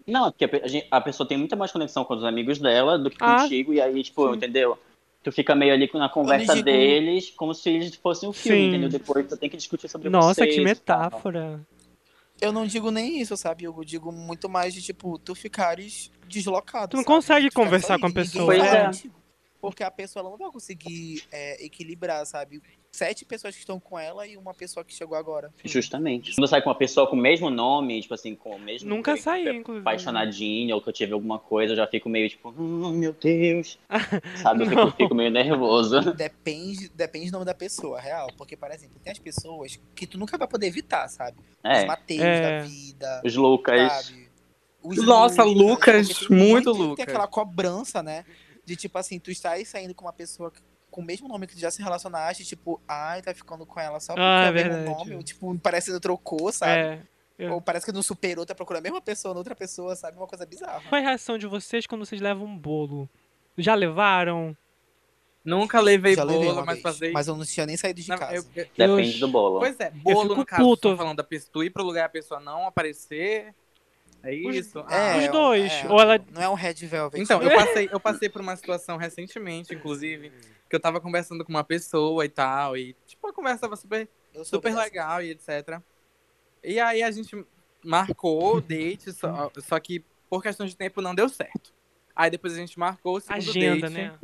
D: Não, porque a, pe- a gente- a pessoa tem muita mais conexão com os amigos dela do que
B: Ah,
D: contigo, e aí, tipo,
B: sim.
D: entendeu? Tu fica meio ali na conversa
A: digo-
D: deles, como se eles fossem um filme,
B: Sim.
D: entendeu? Depois tu tem que discutir sobre
B: Nossa,
D: vocês
B: que
D: tal.
B: metáfora.
A: Eu não digo nem isso, sabe? Eu digo muito mais de, tipo, tu ficares deslocado.
B: Tu não
A: sabe?
B: consegue
A: Tu
B: conversar com a pessoa.
D: Pois
A: fala
D: é.
A: Porque a pessoa ela não vai conseguir é, equilibrar, sabe? Sete pessoas que estão com ela e uma pessoa que chegou agora.
D: Justamente. Quando sai com uma pessoa com o mesmo nome, tipo assim, com o mesmo.
B: Nunca
D: jeito,
B: saí,
D: tipo,
B: inclusive.
D: apaixonadinho, ou que eu tive alguma coisa, eu já fico meio tipo, hum, meu Deus. Sabe? Eu fico, fico meio nervoso.
A: Depende, depende do nome da pessoa, real. Porque, por exemplo, tem as pessoas que tu nunca vai poder evitar, sabe? Os
D: É,
A: Mateus
B: É.
A: da vida,
D: os Lucas.
A: sabe? Os
C: Nossa, Lucas,
A: tem
C: muito
A: Tem
C: Lucas.
A: aquela cobrança, né? De tipo assim, tu estás saindo com uma pessoa que- com o mesmo nome que tu já se relacionaste, tipo, ai, tá ficando com ela só porque
B: Ah,
A: é o mesmo
B: verdade.
A: nome, ou, tipo, parece que não trocou, sabe?
B: É. eu-
A: Ou parece que não superou, tá procurando a mesma pessoa noutra pessoa, sabe? Uma coisa bizarra.
B: Qual é a reação de vocês quando vocês levam um bolo? Já levaram?
C: Nunca levei
A: Já levei
C: bolo,
A: uma
C: mas
A: vez,
C: passei.
A: mas eu não tinha nem saído de
C: Não,
A: casa.
C: eu- eu-
D: Depende
B: Eu-
D: do bolo.
C: Pois é, bolo
B: fico
C: no caso,
B: puto.
C: tô falando da pessoa, tu ir pro lugar e a pessoa não aparecer. É
B: Os-
C: isso.
A: É,
B: Os dois,
A: é,
B: ou ela-
A: Não é um red velvet.
C: Então, eu passei, eu passei por uma situação recentemente, inclusive, que eu tava conversando com uma pessoa e tal, e tipo, a conversa tava super, super
A: dessa.
C: legal e etc. E aí a gente marcou o date, só, só que por questão de tempo não deu certo. Aí depois a gente marcou o segundo
B: Agenda,
C: date.
B: né?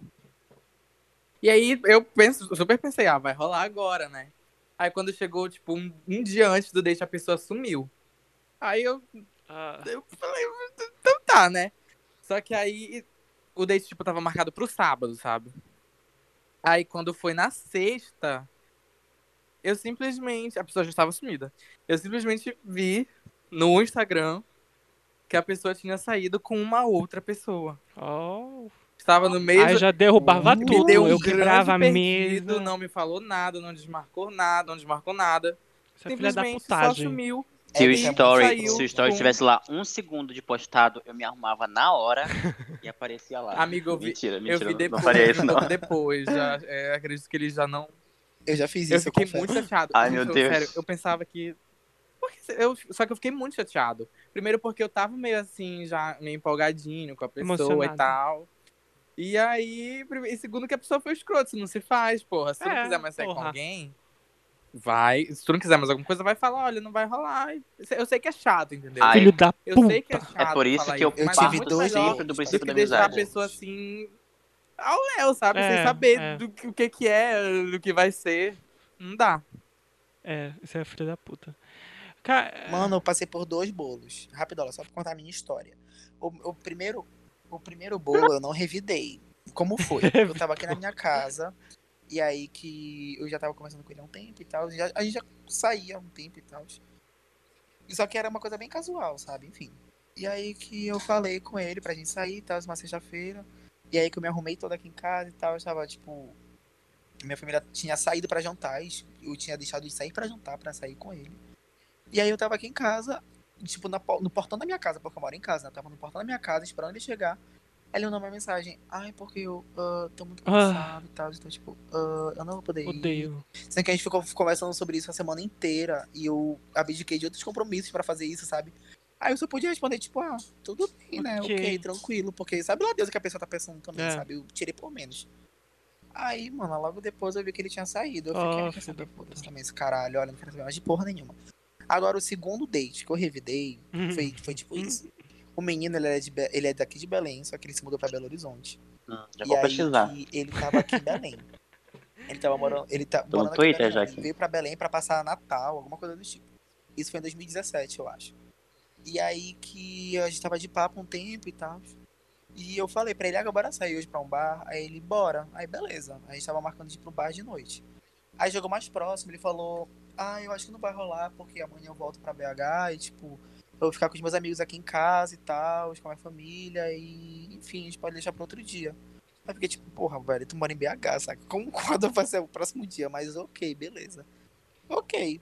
C: E aí eu penso, super pensei, ah, vai rolar agora, né? Aí quando chegou, tipo, um, um dia antes do date, a pessoa sumiu. Aí eu
B: Ah,
C: eu falei, então tá, né? Só que aí o date, tipo, tava marcado pro sábado, sabe? Aí quando foi na sexta, eu simplesmente. A pessoa já estava sumida. Eu simplesmente vi no Instagram que a pessoa tinha saído com uma outra pessoa.
B: oh.
C: Estava no meio.
B: Aí já derrubava
C: me
B: tudo.
C: deu um
B: eu quebrava mesa.
C: não me falou nada, não desmarcou nada, não desmarcou nada.
B: É da
C: simplesmente só sumiu.
D: Se o
A: É,
D: story,
C: saiu
D: se o story
C: com-
D: tivesse lá um segundo de postado, eu me arrumava na hora e aparecia lá.
C: Amigo, eu vi,
D: mentira,
C: eu
D: mentira,
C: vi
D: não-
C: depois.
D: não faria isso não.
C: eu depois. Já, é, acredito que ele já não
A: Eu já fiz
C: Eu
A: isso, eu,
C: fiquei muito chateado.
D: Ai, meu
C: eu-
D: Deus.
C: Sério, eu pensava que. Porque eu... Só que eu fiquei muito chateado. Primeiro porque eu tava meio assim, já meio empolgadinho com a pessoa
B: Emocionado.
C: e tal. E aí, e segundo que a pessoa foi escrota, isso não se faz, porra. Se tu
B: É,
C: não quiser mais sair com
B: porra.
C: alguém, vai. Se tu não quiser mais alguma coisa, vai falar, olha, não vai rolar. Eu sei que é chato, entendeu?
D: Ai,
B: Filho da
C: eu
B: puta.
C: sei que é chato.
D: É por isso
C: falar
D: que eu,
A: Eu
C: mas
A: tive dois
D: sempre do princípio
C: que
D: da
C: deixar a
D: amizade.
C: pessoa assim ao léu, sabe?
B: É,
C: Sem saber
B: é.
C: do que, o que que é, do que vai ser. Não dá.
B: É, isso é filha da puta. Cara,
A: Mano, eu passei por dois bolos. Rapidola, só pra contar a minha história. O, o primeiro, o primeiro bolo eu não revidei. Como foi? Eu tava aqui na minha casa. E aí que eu já tava conversando com ele há um tempo e tal. a gente já saía há um tempo e tal. Só que era uma coisa bem casual, sabe? Enfim. E aí que eu falei com ele pra gente sair e tal, uma sexta-feira. E aí que eu me arrumei toda aqui em casa e tal. Eu tava, tipo. Minha família tinha saído pra jantar. e Eu tinha deixado de sair pra jantar pra sair com ele. E aí eu tava aqui em casa, tipo, no portão da minha casa, porque eu moro em casa, né? Eu tava no portão da minha casa, esperando ele chegar. Aí ele mandou uma mensagem, ai, porque eu ah, tô muito
B: Ah.
A: cansado e tal. Então, tipo, ah, eu não vou poder ir.
B: odeio.
A: Sendo que a gente ficou conversando sobre isso a semana inteira. E eu abdiquei de outros compromissos pra fazer isso, sabe? Aí eu só podia responder, tipo, ah, tudo bem, né?
B: Ok.
A: Ok, tranquilo. Porque sabe lá Deus o que a pessoa tá pensando também,
B: É.
A: sabe? Eu tirei por menos. Aí, mano, logo depois eu vi que ele tinha saído. Eu
B: Oh,
A: fiquei, ah,
B: filho da
A: também esse caralho, olha, não quero saber mais de porra nenhuma. Agora, o segundo date que eu revidei
B: Uhum.
A: foi, foi tipo isso. O menino, ele é, de ele é daqui de Belém, só que ele se mudou pra Belo Horizonte.
D: Hum, já
A: e
D: vou
A: aí
D: pesquisar.
A: que ele tava aqui em Belém. Ele tava morando. Ele tá
D: Pelo
A: morando
D: Twitter,
A: aqui
D: já
A: Ele
D: que-
A: veio pra Belém pra passar Natal, alguma coisa do tipo. Isso foi em 2017, eu acho. E aí que a gente tava de papo um tempo e tal. E eu falei pra ele, ah, bora sair hoje pra um bar. Aí ele, bora. Aí beleza. A gente tava marcando de ir pro bar de noite. Aí chegou mais próximo, ele falou, ah, eu acho que não vai rolar, porque amanhã eu volto pra BH e tipo, eu vou ficar com os meus amigos aqui em casa e tal, com a minha família, e enfim, a gente pode deixar pra outro dia. Aí fiquei tipo, porra, velho, tu mora em BH, saca? Como quando vai ser o próximo dia? Mas ok, beleza. Ok.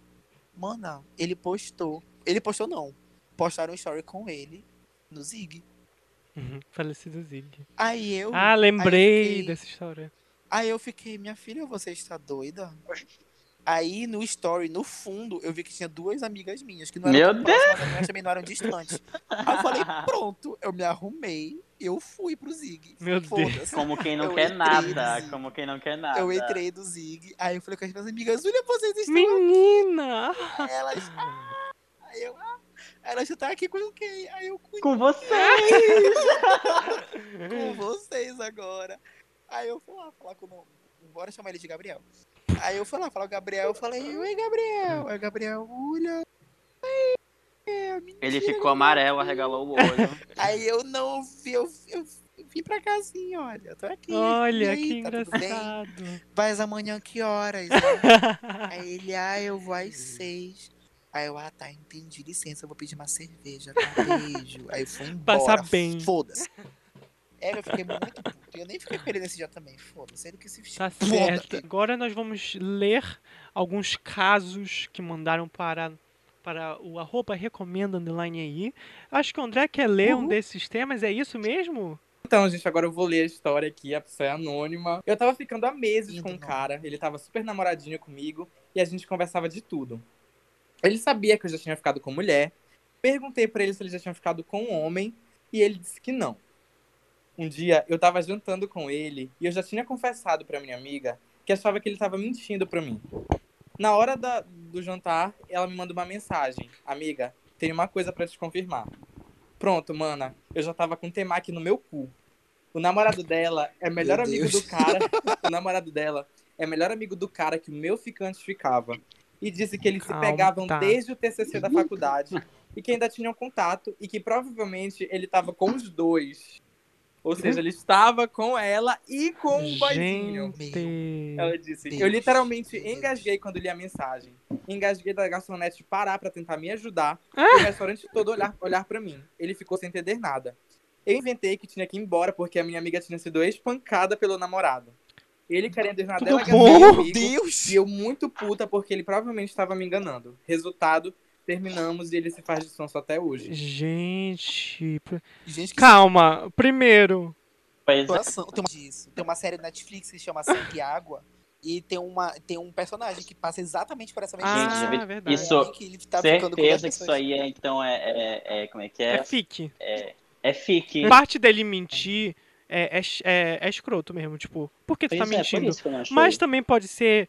A: Mano, ele postou. Ele postou não. Postaram um story com ele no Zig.
B: Uhum. Falecido Zig.
A: Aí eu.
B: Ah, lembrei
A: fiquei-
B: dessa história.
A: Aí eu fiquei, minha filha, você está doida? Aí no story, no fundo, eu vi que tinha duas amigas minhas, que não
D: Meu
A: eram tão próximas, mas também não eram distantes. Aí eu falei, pronto, eu me arrumei, eu fui pro Zig.
B: Meu Deus.
A: Foda-se.
D: Como quem não
A: Eu
D: quer nada. Como quem não quer nada.
A: Eu entrei do Zig, aí eu falei com as minhas amigas, Júlia, vocês estão
B: Menina!
A: Aí elas. Ah, aí eu. Ah, elas já tá aqui com quem? Aí eu com,
D: Com vocês!
A: com vocês agora. Aí eu fui lá falar com o. Bora chamar ele de Gabriel. Aí eu fui lá falar com o Gabriel, eu falei, oi Gabriel. Aí o Gabriel, olha. oi, é, mentira,
D: Ele ficou
A: Gabriel."
D: amarelo, arregalou o olho.
A: Aí eu não vi, eu, eu, eu vim pra cá assim, olha, eu tô aqui.
B: Olha,
A: aí,
B: que
A: tá tudo bem?
B: engraçado.
A: Vais amanhã que horas? Aí ele, ah, eu vou às seis. Aí eu, ah, tá, entendi, licença, eu vou pedir uma cerveja, tá, beijo. Aí eu fui embora,
B: Passar bem.
A: foda-se. É, eu fiquei muito puto. E eu nem fiquei ele nesse dia também, foda-se, ele que se
B: Tá certo. Agora nós vamos ler alguns casos que mandaram para, para o arroba recomenda underline aí. Acho que o André quer ler um
A: Uhul.
B: desses temas, é isso mesmo?
C: Então, gente, agora eu vou ler a história aqui, a pessoa é anônima. Eu tava ficando há meses
A: Lindo
C: com um cara, ele tava super namoradinho comigo e a gente conversava de tudo. Ele sabia que eu já tinha ficado com mulher. Perguntei pra ele se ele já tinha ficado com um homem e ele disse que não. Um dia eu tava jantando com ele e eu já tinha confessado pra minha amiga que achava que ele tava mentindo pra mim. Na hora da- do jantar, ela me manda uma mensagem: Amiga, tem uma coisa pra te confirmar. Pronto, mana, eu já tava com temaki no meu cu. O namorado dela é melhor
A: Meu
C: amigo
A: Deus.
C: do cara. o namorado dela é melhor amigo do cara que o meu ficante ficava. E disse que eles
B: Calma,
C: se pegavam
B: tá.
C: desde o TCC da faculdade e que ainda tinham contato e que provavelmente ele tava com os dois. Ou seja, ele estava com ela e com o boizinho.
B: Gente.
C: Ela disse. Eu literalmente engasguei quando li a mensagem. Engasguei da garçonete parar pra tentar me ajudar.
B: Ah!
C: E o restaurante todo olhar, olhar pra mim. Ele ficou sem entender nada. Eu inventei que tinha que ir embora porque a minha amiga tinha sido espancada pelo namorado. Ele querendo delegacia
B: bom?
A: Meu
C: comigo.
A: Deus!
C: E eu muito puta porque ele provavelmente estava me enganando. Resultado, terminamos e ele se faz de sonso até hoje.
B: Gente.
A: Gente, que
B: Calma, primeiro.
D: Pois é.
A: Tem uma, disso. tem uma série na Netflix que se chama Sangue e Água. E tem, uma, tem um personagem que passa exatamente por essa mesma
B: Ah,
D: Gente, vi-
B: verdade.
D: isso-
A: que ele tá ficando com
D: Certeza que isso aí é, então, é, é, é- Como é que
B: É
D: é?
B: fique.
D: É fique.
B: Parte dele mentir é, é, é, é escroto mesmo, tipo, por que tu tá
D: Pois é, por
B: mentindo?
D: isso que eu não achei.
B: Mas também pode ser.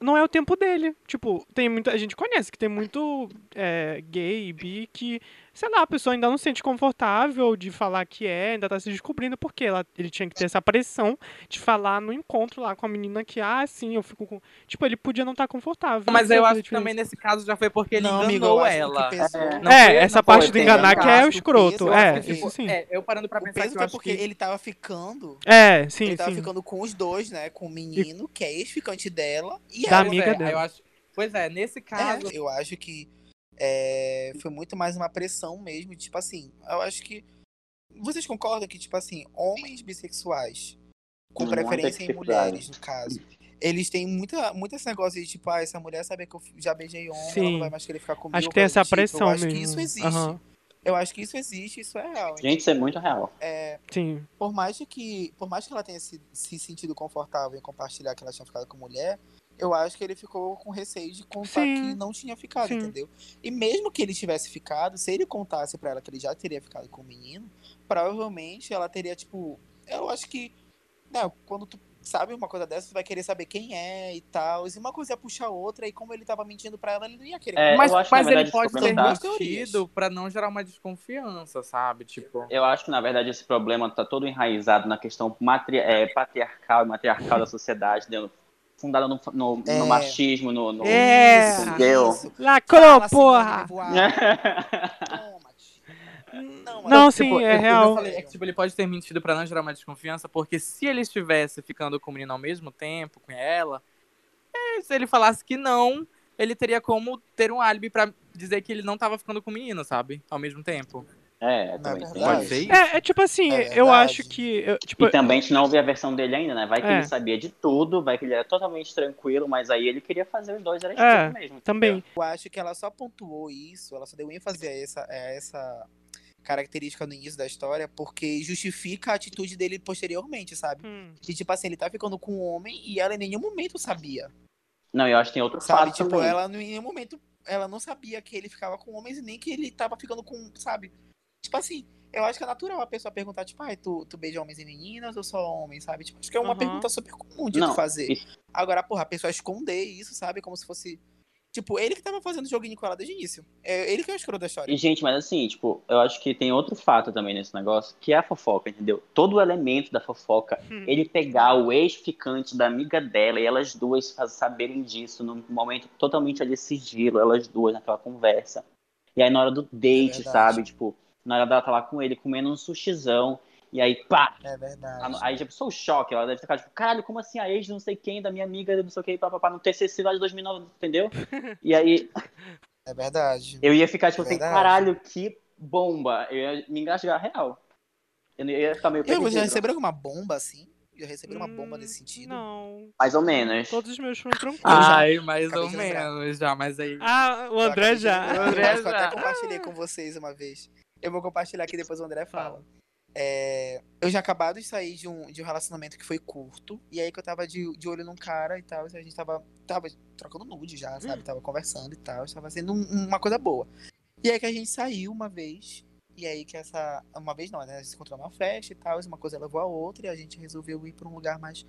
B: Não é o tempo dele. Tipo, tem muita. A gente conhece que tem muito é, gay, bi, que, sei lá, a pessoa ainda não se sente confortável de falar que é, ainda tá se descobrindo, porque ela, ele tinha que ter essa pressão de falar no encontro lá com a menina que, ah, sim, eu fico com. Tipo, ele podia não estar confortável.
C: Mas
B: Não
C: eu acho que também nesse caso já foi porque ele
A: Não, amigo,
C: enganou ela.
A: o
D: É.
C: Não
B: É,
C: foi-
B: essa parte
C: foi
B: do enganar que é o
A: caso,
B: escroto.
A: peso,
B: É,
C: que,
B: isso
C: tipo,
B: sim.
C: é, eu parando pra
A: O
C: pensar
A: peso
C: que eu
A: foi
C: acho
A: porque
C: que...
A: ele tava ficando.
B: É, sim,
A: ele tava
B: sim.
A: ficando com os dois, né? Com o menino, que é ex-ficante dela, e
B: Da
A: ela.
B: amiga
C: Pois é,
B: dela.
C: Eu acho... Pois é, nesse caso...
A: É, eu acho que é, foi muito mais uma pressão mesmo. Tipo assim, eu acho que. Vocês concordam que, tipo assim, homens bissexuais, com
D: Muita
A: preferência em mulheres, no caso, eles têm muita, muito esse negócio de, tipo, ah, essa mulher sabe que eu já beijei homem, ela
B: Sim.
A: não vai mais querer ficar comigo.
B: Acho que tem essa
A: tipo.
B: pressão
A: Eu acho
B: mesmo.
A: que isso existe.
B: Aham,
A: Eu acho que isso existe, isso é real.
D: Gente, isso é muito real.
A: É,
B: Sim.
A: por mais de que por mais que ela tenha se, se sentido confortável em compartilhar que ela tinha ficado com mulher eu acho que ele ficou com receio de contar
B: Sim.
A: que não tinha ficado
B: Sim.
A: entendeu e mesmo que ele tivesse ficado se ele contasse pra ela que ele já teria ficado com o menino provavelmente ela teria tipo eu acho que né, quando tu sabe uma coisa dessa tu vai querer saber quem é e tal e uma coisa ia puxar a outra e como ele tava mentindo pra ela ele não ia querer
D: É,
C: mas
D: acho que,
C: mas
D: verdade,
C: ele pode ter mentido pra não gerar uma desconfiança, sabe? Tipo...
D: Eu acho que, na verdade, esse problema tá todo enraizado na questão matri- é, patriarcal e matriarcal da sociedade, entendeu? Fundada no, no, no
A: É.
D: machismo, no... no...
B: É.
A: isso,
D: Entendeu?
A: isso.
B: Lacrou,
A: Fala, Simone
B: porra!
A: Não, mas-
B: Não,
C: Tipo,
B: sim,
C: eu-
B: é
C: eu
B: real.
C: falei, é que, tipo, ele pode ter mentido pra não gerar uma desconfiança, porque se ele estivesse ficando com o menino ao mesmo tempo, com ela, é, se ele falasse que não, ele teria como ter um álibi pra dizer que ele não tava ficando com o menino, sabe? Ao mesmo tempo.
D: É, também
A: verdade.
C: Pode ser isso?
B: É, é tipo assim,
A: É
B: eu acho que. eu, tipo,
D: E também a gente não ouviu a versão dele ainda, né? Vai que
B: É.
D: ele sabia de tudo, vai que ele era totalmente tranquilo, mas aí ele queria fazer os dois, era
B: É,
D: mesmo.
B: também.
A: Eu acho que ela só pontuou isso, ela só deu ênfase a essa, a essa característica no início da história, porque justifica a atitude dele posteriormente, sabe?
B: Hum,
A: E tipo assim, ele tá ficando com um homem e ela em nenhum momento sabia.
D: Não, eu acho que tem outro
A: Sabe?
D: fato
A: Tipo,
D: também.
A: ela em nenhum momento ela não sabia que ele ficava com homens e nem que ele tava ficando com, sabe? Tipo assim, eu acho que é natural a pessoa perguntar, tipo, ai, tu, tu beija homens e meninas ou só homens, sabe? Tipo, acho que é uma
B: Aham.
A: pergunta super comum de
D: Não,
A: tu fazer.
D: isso-
A: Agora, porra, a pessoa esconder isso, sabe? Como se fosse. Tipo, ele que tava fazendo joguinho com ela desde o início. É ele que é o escroto da história.
D: E, gente, mas assim, tipo, eu acho que tem outro fato também nesse negócio, que é a fofoca, entendeu? Todo o elemento da fofoca,
B: Hum.
D: ele pegar o ex-ficante da amiga dela e elas duas faz- saberem disso num momento totalmente ali sigilo, elas duas naquela conversa. E aí na hora do date,
A: verdade.
D: sabe? Tipo, na hora dela tá lá com ele comendo um sushizão, e aí pá!
A: É verdade.
D: Aí já pensou o choque, ela deve ficar tipo, caralho, como assim a ex de não sei quem, da minha amiga, não sei o que, papapá, no TCC lá de 2009, entendeu? E aí
A: É verdade.
D: eu ia ficar tipo assim,
A: Verdade.
D: caralho, que bomba. Eu ia me engasgar real. Eu não- eu ia ficar meio
A: Eu já
D: perdido.
A: receberam alguma bomba assim? Já receberam uma bomba
B: Hum,
A: nesse sentido?
B: Não.
D: Mais ou menos.
B: Todos os meus foram tranquilos.
A: Eu já
C: Ai, mais ou menos já, mas aí.
B: Ah, o
A: Eu
B: André já.
C: O André
A: eu acho que eu
C: já.
A: até compartilhei com vocês uma vez. Eu vou compartilhar aqui depois o André fala. É, eu já acabado de sair de um, de um relacionamento que foi curto. E aí que eu tava de, de olho num cara e tal. A gente tava, tava trocando nude já, sabe? Tava conversando e tal. Tava sendo um- uma coisa boa. E aí que a gente saiu uma vez. E aí que essa. Uma vez não, né? A gente se encontrou numa festa e tal. Uma coisa levou a outra. E a gente resolveu ir pra um lugar mais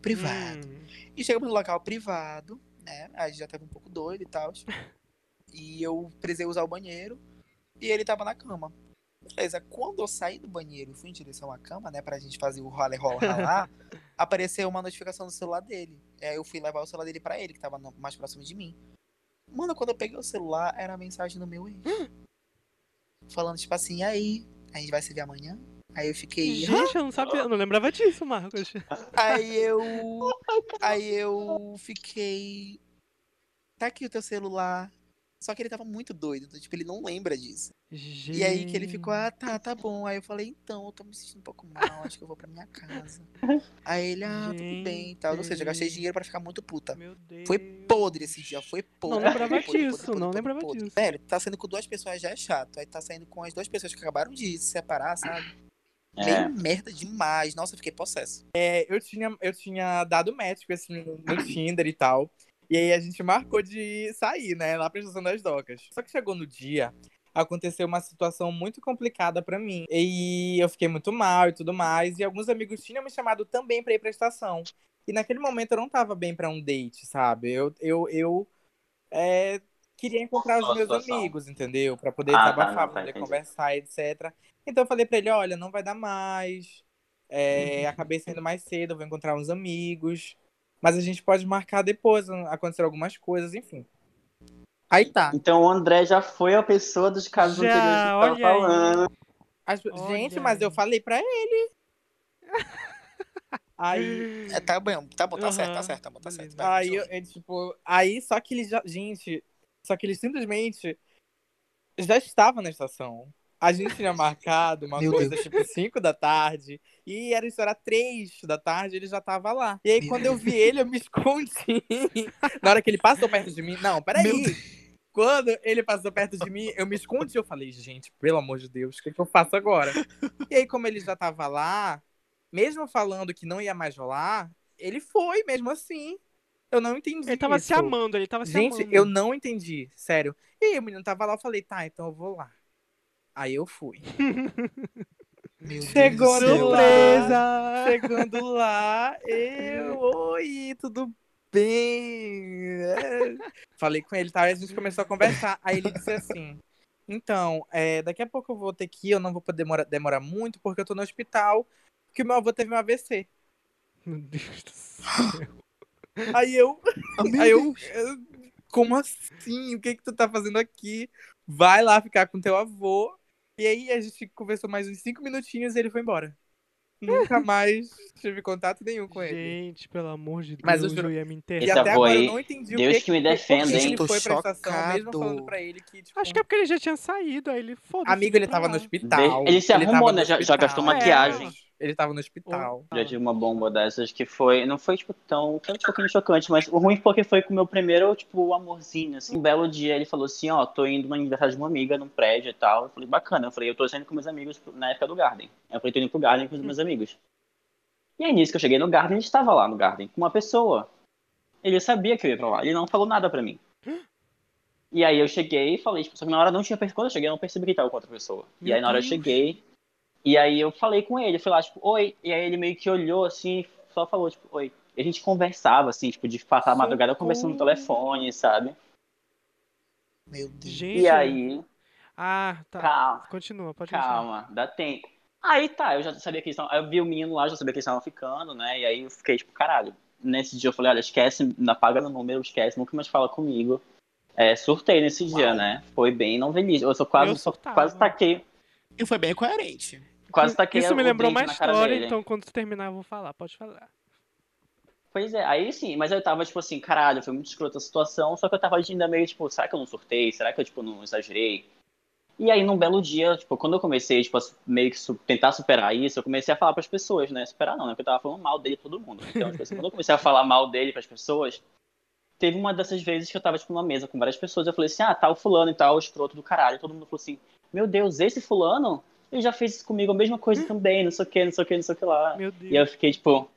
A: privado.
B: Hum.
A: E chegamos no local privado, né? A gente já tava um pouco doido e tal. E eu precisei usar o banheiro. E ele tava na cama. Beleza, quando eu saí do banheiro e fui em direção à cama, né? Pra gente fazer o role rola ralar, apareceu uma notificação no celular dele. Aí eu fui levar o celular dele pra ele, que tava no- mais próximo de mim. Mano, quando eu peguei o celular, era a mensagem do meu ex. Falando, tipo assim, e aí? A gente vai se ver amanhã? Aí eu fiquei.
B: Gente, eu não sabia, eu não lembrava disso, Marcos.
A: Aí eu. Aí eu fiquei. Tá aqui o teu celular. Só que ele tava muito doido, então, tipo, ele não lembra disso.
B: Gente.
A: E aí que ele ficou, ah, tá, tá bom. Aí eu falei, então, eu tô me sentindo um pouco mal, acho que eu vou pra minha casa. Aí ele, ah, tudo bem e tal. Ou seja, eu gastei
B: Gente.
A: dinheiro pra ficar muito puta.
B: Meu Deus.
A: Foi podre esse dia, foi podre.
B: Não lembrava
A: podre,
B: disso,
A: podre,
B: não
A: podre,
B: lembrava
A: podre.
B: disso.
A: Velho, tá saindo com duas pessoas já é chato. Aí tá saindo com as duas pessoas que acabaram de se separar, sabe?
D: É.
A: Meio merda demais. Nossa, eu fiquei possesso.
C: É, eu tinha, eu tinha dado esse menino no Tinder e tal. E aí a gente marcou de sair, né? Lá pra estação das docas. Só que chegou no dia, aconteceu uma situação muito complicada pra mim. E eu fiquei muito mal e tudo mais. E alguns amigos tinham me chamado também pra ir pra estação. E naquele momento eu não tava bem pra um date, sabe? Eu, eu, eu é, queria encontrar os
D: Qual a
C: meus
D: situação?
C: amigos, entendeu? Pra poder
D: Ah, tá,
C: desabafar,
D: tá,
C: pra poder
D: entendi.
C: conversar, etc. Então eu falei pra ele, olha, não vai dar mais. É, acabei saindo mais cedo, vou encontrar uns amigos. Mas a gente pode marcar depois, acontecer algumas coisas, enfim. Aí tá.
D: Então o André já foi a pessoa dos casos
B: Já,
D: anteriores que tava falando.
C: As- gente, mas eu falei pra ele. Aí,
A: É, tá bom, tá bom, tá
B: Aham,
A: certo, tá certo, tá
B: beleza.
A: certo. vai,
C: aí, eu, tipo, aí só que ele já, gente, só que ele simplesmente já estava na estação. A gente tinha marcado uma
A: Meu
C: coisa
A: Deus.
C: tipo 5 da tarde e era isso era 3 da tarde, ele já tava lá. E aí
A: Meu
C: quando eu vi ele, eu me escondi. Na hora que ele passou perto de mim, não,
A: Meu
C: peraí. Quando ele passou perto de mim, eu me escondi. Eu falei, gente, pelo amor de Deus, o que, que eu faço agora? E aí, como ele já tava lá, mesmo falando que não ia mais rolar, ele foi mesmo assim. Eu não entendi.
B: Ele tava
C: isso.
B: se amando, ele tava se
C: Gente,
B: amando.
C: eu não entendi, sério. E aí, o menino tava lá, eu falei, tá, então eu vou lá. Aí eu fui.
A: Meu Deus
C: Chegou
A: do
C: no
A: céu.
B: Surpresa!
C: Chegando lá, eu, oi, tudo bem? É. Falei com ele, tá? Aí a gente começou a conversar. Aí ele disse assim: Então, é, daqui a pouco eu vou ter que ir, eu não vou poder demorar, demorar muito, porque eu tô no hospital, que o meu avô teve um AVC.
B: Meu Deus do céu.
C: Aí eu,
A: meu
C: aí eu, eu, como assim? O que que tu tá fazendo aqui? Vai lá ficar com teu avô. E aí a gente conversou mais uns cinco minutinhos e ele foi embora. Nunca mais tive contato nenhum com ele.
B: Gente, pelo amor de Deus,
C: Mas eu
B: eu,
C: juro-
B: ia me
C: E
B: enterrar.
D: Esse
C: até agora
D: aí,
C: eu não entendi
D: Deus
C: o que,
D: que me defenda,
C: que
A: hein?
C: ele
A: Tô
C: foi pra estação, mesmo
A: chocado.
C: falando pra ele que, tipo,
B: Acho que é porque ele já tinha saído, aí ele foda
C: amigo, ele tava no hospital.
D: Ele se arrumou,
C: no
D: né? Já- já gastou
C: hospital.
B: maquiagem.
C: Ele tava no hospital.
D: Já tive uma bomba dessas que foi. Não foi, tipo, tão. Foi um pouquinho chocante, mas o ruim porque foi com o meu primeiro, tipo, amorzinho, assim. Um belo dia ele falou assim: Ó, tô indo no aniversário de uma amiga num prédio e tal. Eu falei, bacana. Eu falei, eu tô saindo com meus amigos na época do Garden. Eu falei, tô indo pro Garden com os meus amigos. E aí nisso que eu cheguei no Garden, ele estava lá no Garden com uma pessoa. Ele sabia que eu ia pra lá. Ele não falou nada pra mim. E aí eu cheguei e falei, tipo, só que na hora eu não tinha percebido. Quando eu cheguei, eu não percebi que tava com outra pessoa. e aí na hora eu cheguei. E aí eu falei com ele, eu fui lá, tipo, oi. E aí ele meio que olhou assim, só falou, tipo, oi. E a gente conversava, assim, tipo, de passar a madrugada conversando no telefone, sabe?
A: Meu Deus.
B: Gente.
D: E aí,
B: Ah, tá.
D: calma.
B: Continua, pode continuar.
D: Calma, dá tempo. Aí tá, eu já sabia que eles estavam. Eu vi o menino lá, já sabia que eles estavam ficando, né? E aí eu fiquei tipo, caralho. Nesse dia eu falei, olha, esquece, apaga meu número, esquece, nunca mais fala comigo. É, surtei nesse dia, né? Foi bem novelista. Eu sou quase,
B: Eu
D: quase taquei.
A: E foi bem coerente.
D: Quase taquei
B: Isso me lembrou uma história, então quando terminar eu vou falar. Pode falar.
D: Pois é, aí sim, mas eu tava tipo assim, caralho, foi muito escrota a situação, só que eu tava ainda meio tipo, será que eu não surtei? Será que eu tipo não exagerei? E aí num belo dia, tipo, quando eu comecei tipo a meio que su- tentar superar isso, eu comecei a falar pras pessoas, né? Superar não, né? Porque eu tava falando mal dele pra todo mundo. Então, tipo assim, quando eu comecei a falar mal dele pras pessoas, teve uma dessas vezes que eu tava tipo numa mesa com várias pessoas, eu falei assim: "Ah, tá o fulano e tal, o escroto do caralho". Todo mundo falou assim: "Meu Deus, esse fulano, ele já fez isso comigo a mesma coisa também, não sei o que, não sei o que, não sei o que lá".
B: Meu Deus.
D: E eu fiquei tipo,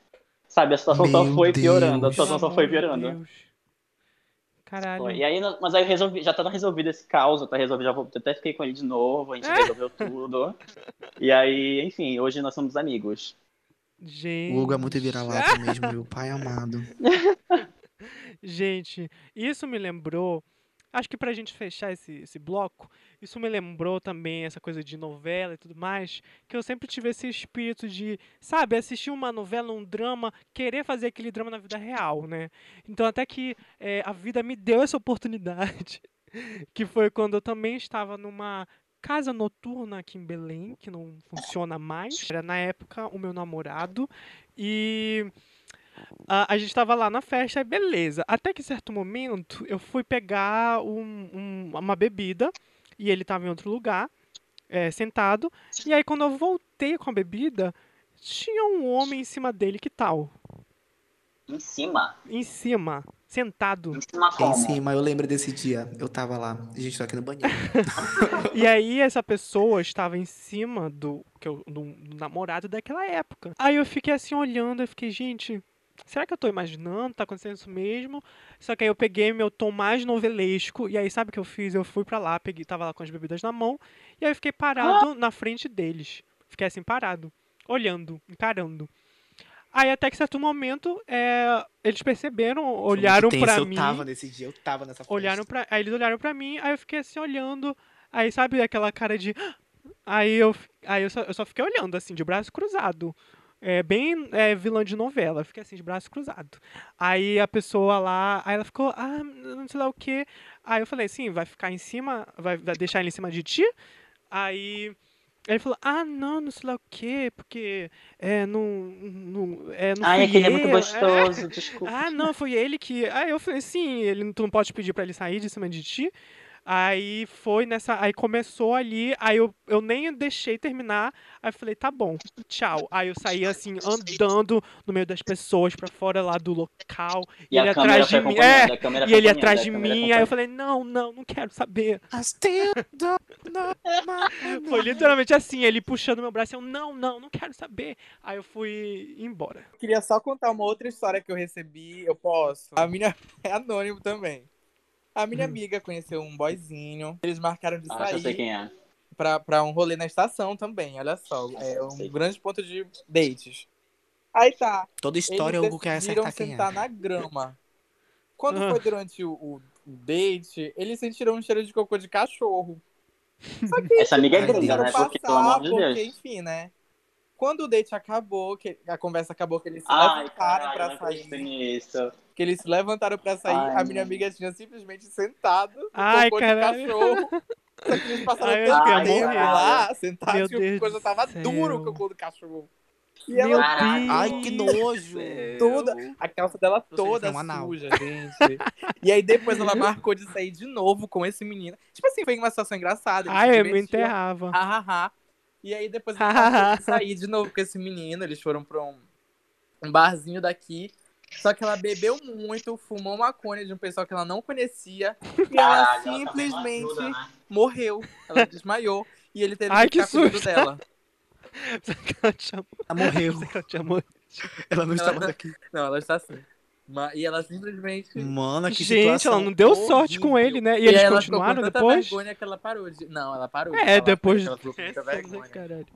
D: sabe, a situação só
A: Meu
D: foi piorando, a
A: Deus.
D: situação só foi piorando.
B: Deus. Caralho.
D: E aí, mas aí eu resolvi, já tá resolvido esse caos, tá resolvido, já vou, até fiquei com ele de novo, a gente resolveu tudo. E aí, enfim, hoje nós somos amigos.
B: Gente.
A: O Hugo é muito vira-lata mesmo, meu pai amado.
B: Gente, isso me lembrou. Acho que pra gente fechar esse, esse bloco, isso me lembrou também essa coisa de novela e tudo mais, que eu sempre tive esse espírito de, sabe, assistir uma novela, um drama, querer fazer aquele drama na vida real, né? Então até que eh, a vida me deu essa oportunidade, que foi quando eu também estava numa casa noturna aqui em Belém, que não funciona mais. Era na época o meu namorado e a, a gente tava lá na festa, beleza. Até que certo momento eu fui pegar um- um- uma bebida e ele tava em outro lugar, é, sentado. E aí quando eu voltei com a bebida, tinha um homem em cima dele, que tal?
D: Em cima?
B: Em cima, sentado.
D: Em cima
A: Em cima, eu lembro desse dia. Eu tava lá. A gente tá aqui no banheiro.
B: E aí essa pessoa estava em cima do, que eu, do, do namorado daquela época. Aí eu fiquei assim olhando, eu fiquei, gente, será que eu tô imaginando? Tá acontecendo isso mesmo? Só que aí eu peguei meu tom mais novelesco, e aí sabe o que eu fiz? Eu fui pra lá, peguei, tava lá com as bebidas na mão, e aí eu fiquei parado na frente deles. Fiquei assim parado, olhando, encarando. Aí até que certo momento, é, eles perceberam, olharam
A: tenso,
B: mim.
A: Eu tava nesse dia, eu tava nessa festa.
B: Olharam pra, aí eles olharam pra mim, aí eu fiquei assim olhando, aí sabe aquela cara de aí eu aí eu só, eu só fiquei olhando assim de braço cruzado. É bem é, vilã de novela, fiquei assim de braço cruzado. Aí a pessoa lá, aí ela ficou, ah, não sei lá o que. Aí eu falei, sim, vai ficar em cima, vai, vai deixar ele em cima de ti? Aí ele falou, ah, não, não sei lá o que, porque é, não, não, é, não
D: Ai, aquele é muito
B: eu,
D: gostoso, desculpa.
B: ah, não, foi ele que. Aí eu falei, sim, ele, tu não pode pedir pra ele sair de cima de ti. Aí foi nessa. Aí começou ali, aí eu, eu nem deixei terminar. Aí eu falei, tá bom, tchau. Aí eu saí assim, andando no meio das pessoas pra fora lá do local. E,
D: E
B: ele atrás de mim. É, e ele atrás de mim. Aí eu falei, não, não, não quero saber. Foi literalmente assim, ele puxando meu braço. Eu, não, não, não quero saber. Aí eu fui embora.
C: Queria só contar uma outra história que eu recebi, eu posso. A minha é anônimo também. A minha
B: Hum.
C: amiga conheceu um boyzinho. Eles marcaram de
D: Ah, já sei
C: sair
D: quem é.
C: pra, pra um rolê na estação também, olha só. É um
D: Sei.
C: grande ponto de dates. Aí tá.
A: Toda história, o
C: Eles
A: Hugo quer acertar quem
C: sentar
A: é.
C: na grama. Quando
B: Ah.
C: foi durante o, o date, eles sentiram um cheiro de cocô de cachorro. Só que
D: Essa amiga é gringa,
C: deixaram
D: né?
C: passar,
D: Porque, pelo amor de
C: porque,
D: Deus.
C: enfim, né? Quando o date acabou, que a conversa acabou, que eles se
D: Ai,
C: levantaram
D: caralho,
C: pra sair.
D: nisso.
C: Que eles se levantaram pra sair,
D: Ai,
C: a minha amiga tinha simplesmente sentado no
B: Ai,
C: cocô
B: caralho.
C: de cachorro. Só que eles passaram
B: Ai,
C: tanto tempo lá, sentados,
B: Meu
C: que a
B: Deus
C: coisa tava
B: céu.
C: dura o cocô do cachorro. E
B: Meu
C: ela,
D: Caralho.
A: Ai, que nojo.
C: toda, a calça dela toda suja, gente. e aí depois ela marcou de sair de novo com esse menino. Tipo assim, foi uma situação engraçada.
B: Ai, eu me enterrava.
C: Ha, ha, ha. E aí depois eles marcou de sair de novo com esse menino. Eles foram pra um, um barzinho daqui. Só que ela bebeu muito, fumou maconha de um pessoal que ela não conhecia. E ela
D: Caralho, ela também não
C: simplesmente
D: ajuda, né?
C: morreu. Ela desmaiou. E ele teve
B: Ai,
C: que
B: que
C: ficar cuidando
B: susto.
C: dela.
B: Ela.
A: Ela morreu.
B: Ela.
A: Ela não
C: Ela-
A: mais aqui.
C: Não, ela está assim. E ela simplesmente.
A: Mano, que
B: Gente, ela não deu sorte com
A: horrível.
B: ele, né? E,
C: E
B: eles
C: ela ficou com
B: continuaram
C: tanta
B: depois?
C: vergonha que ela parou de. Não, ela parou
B: É, depois.
C: Ela ficou com vergonha.
B: caralho.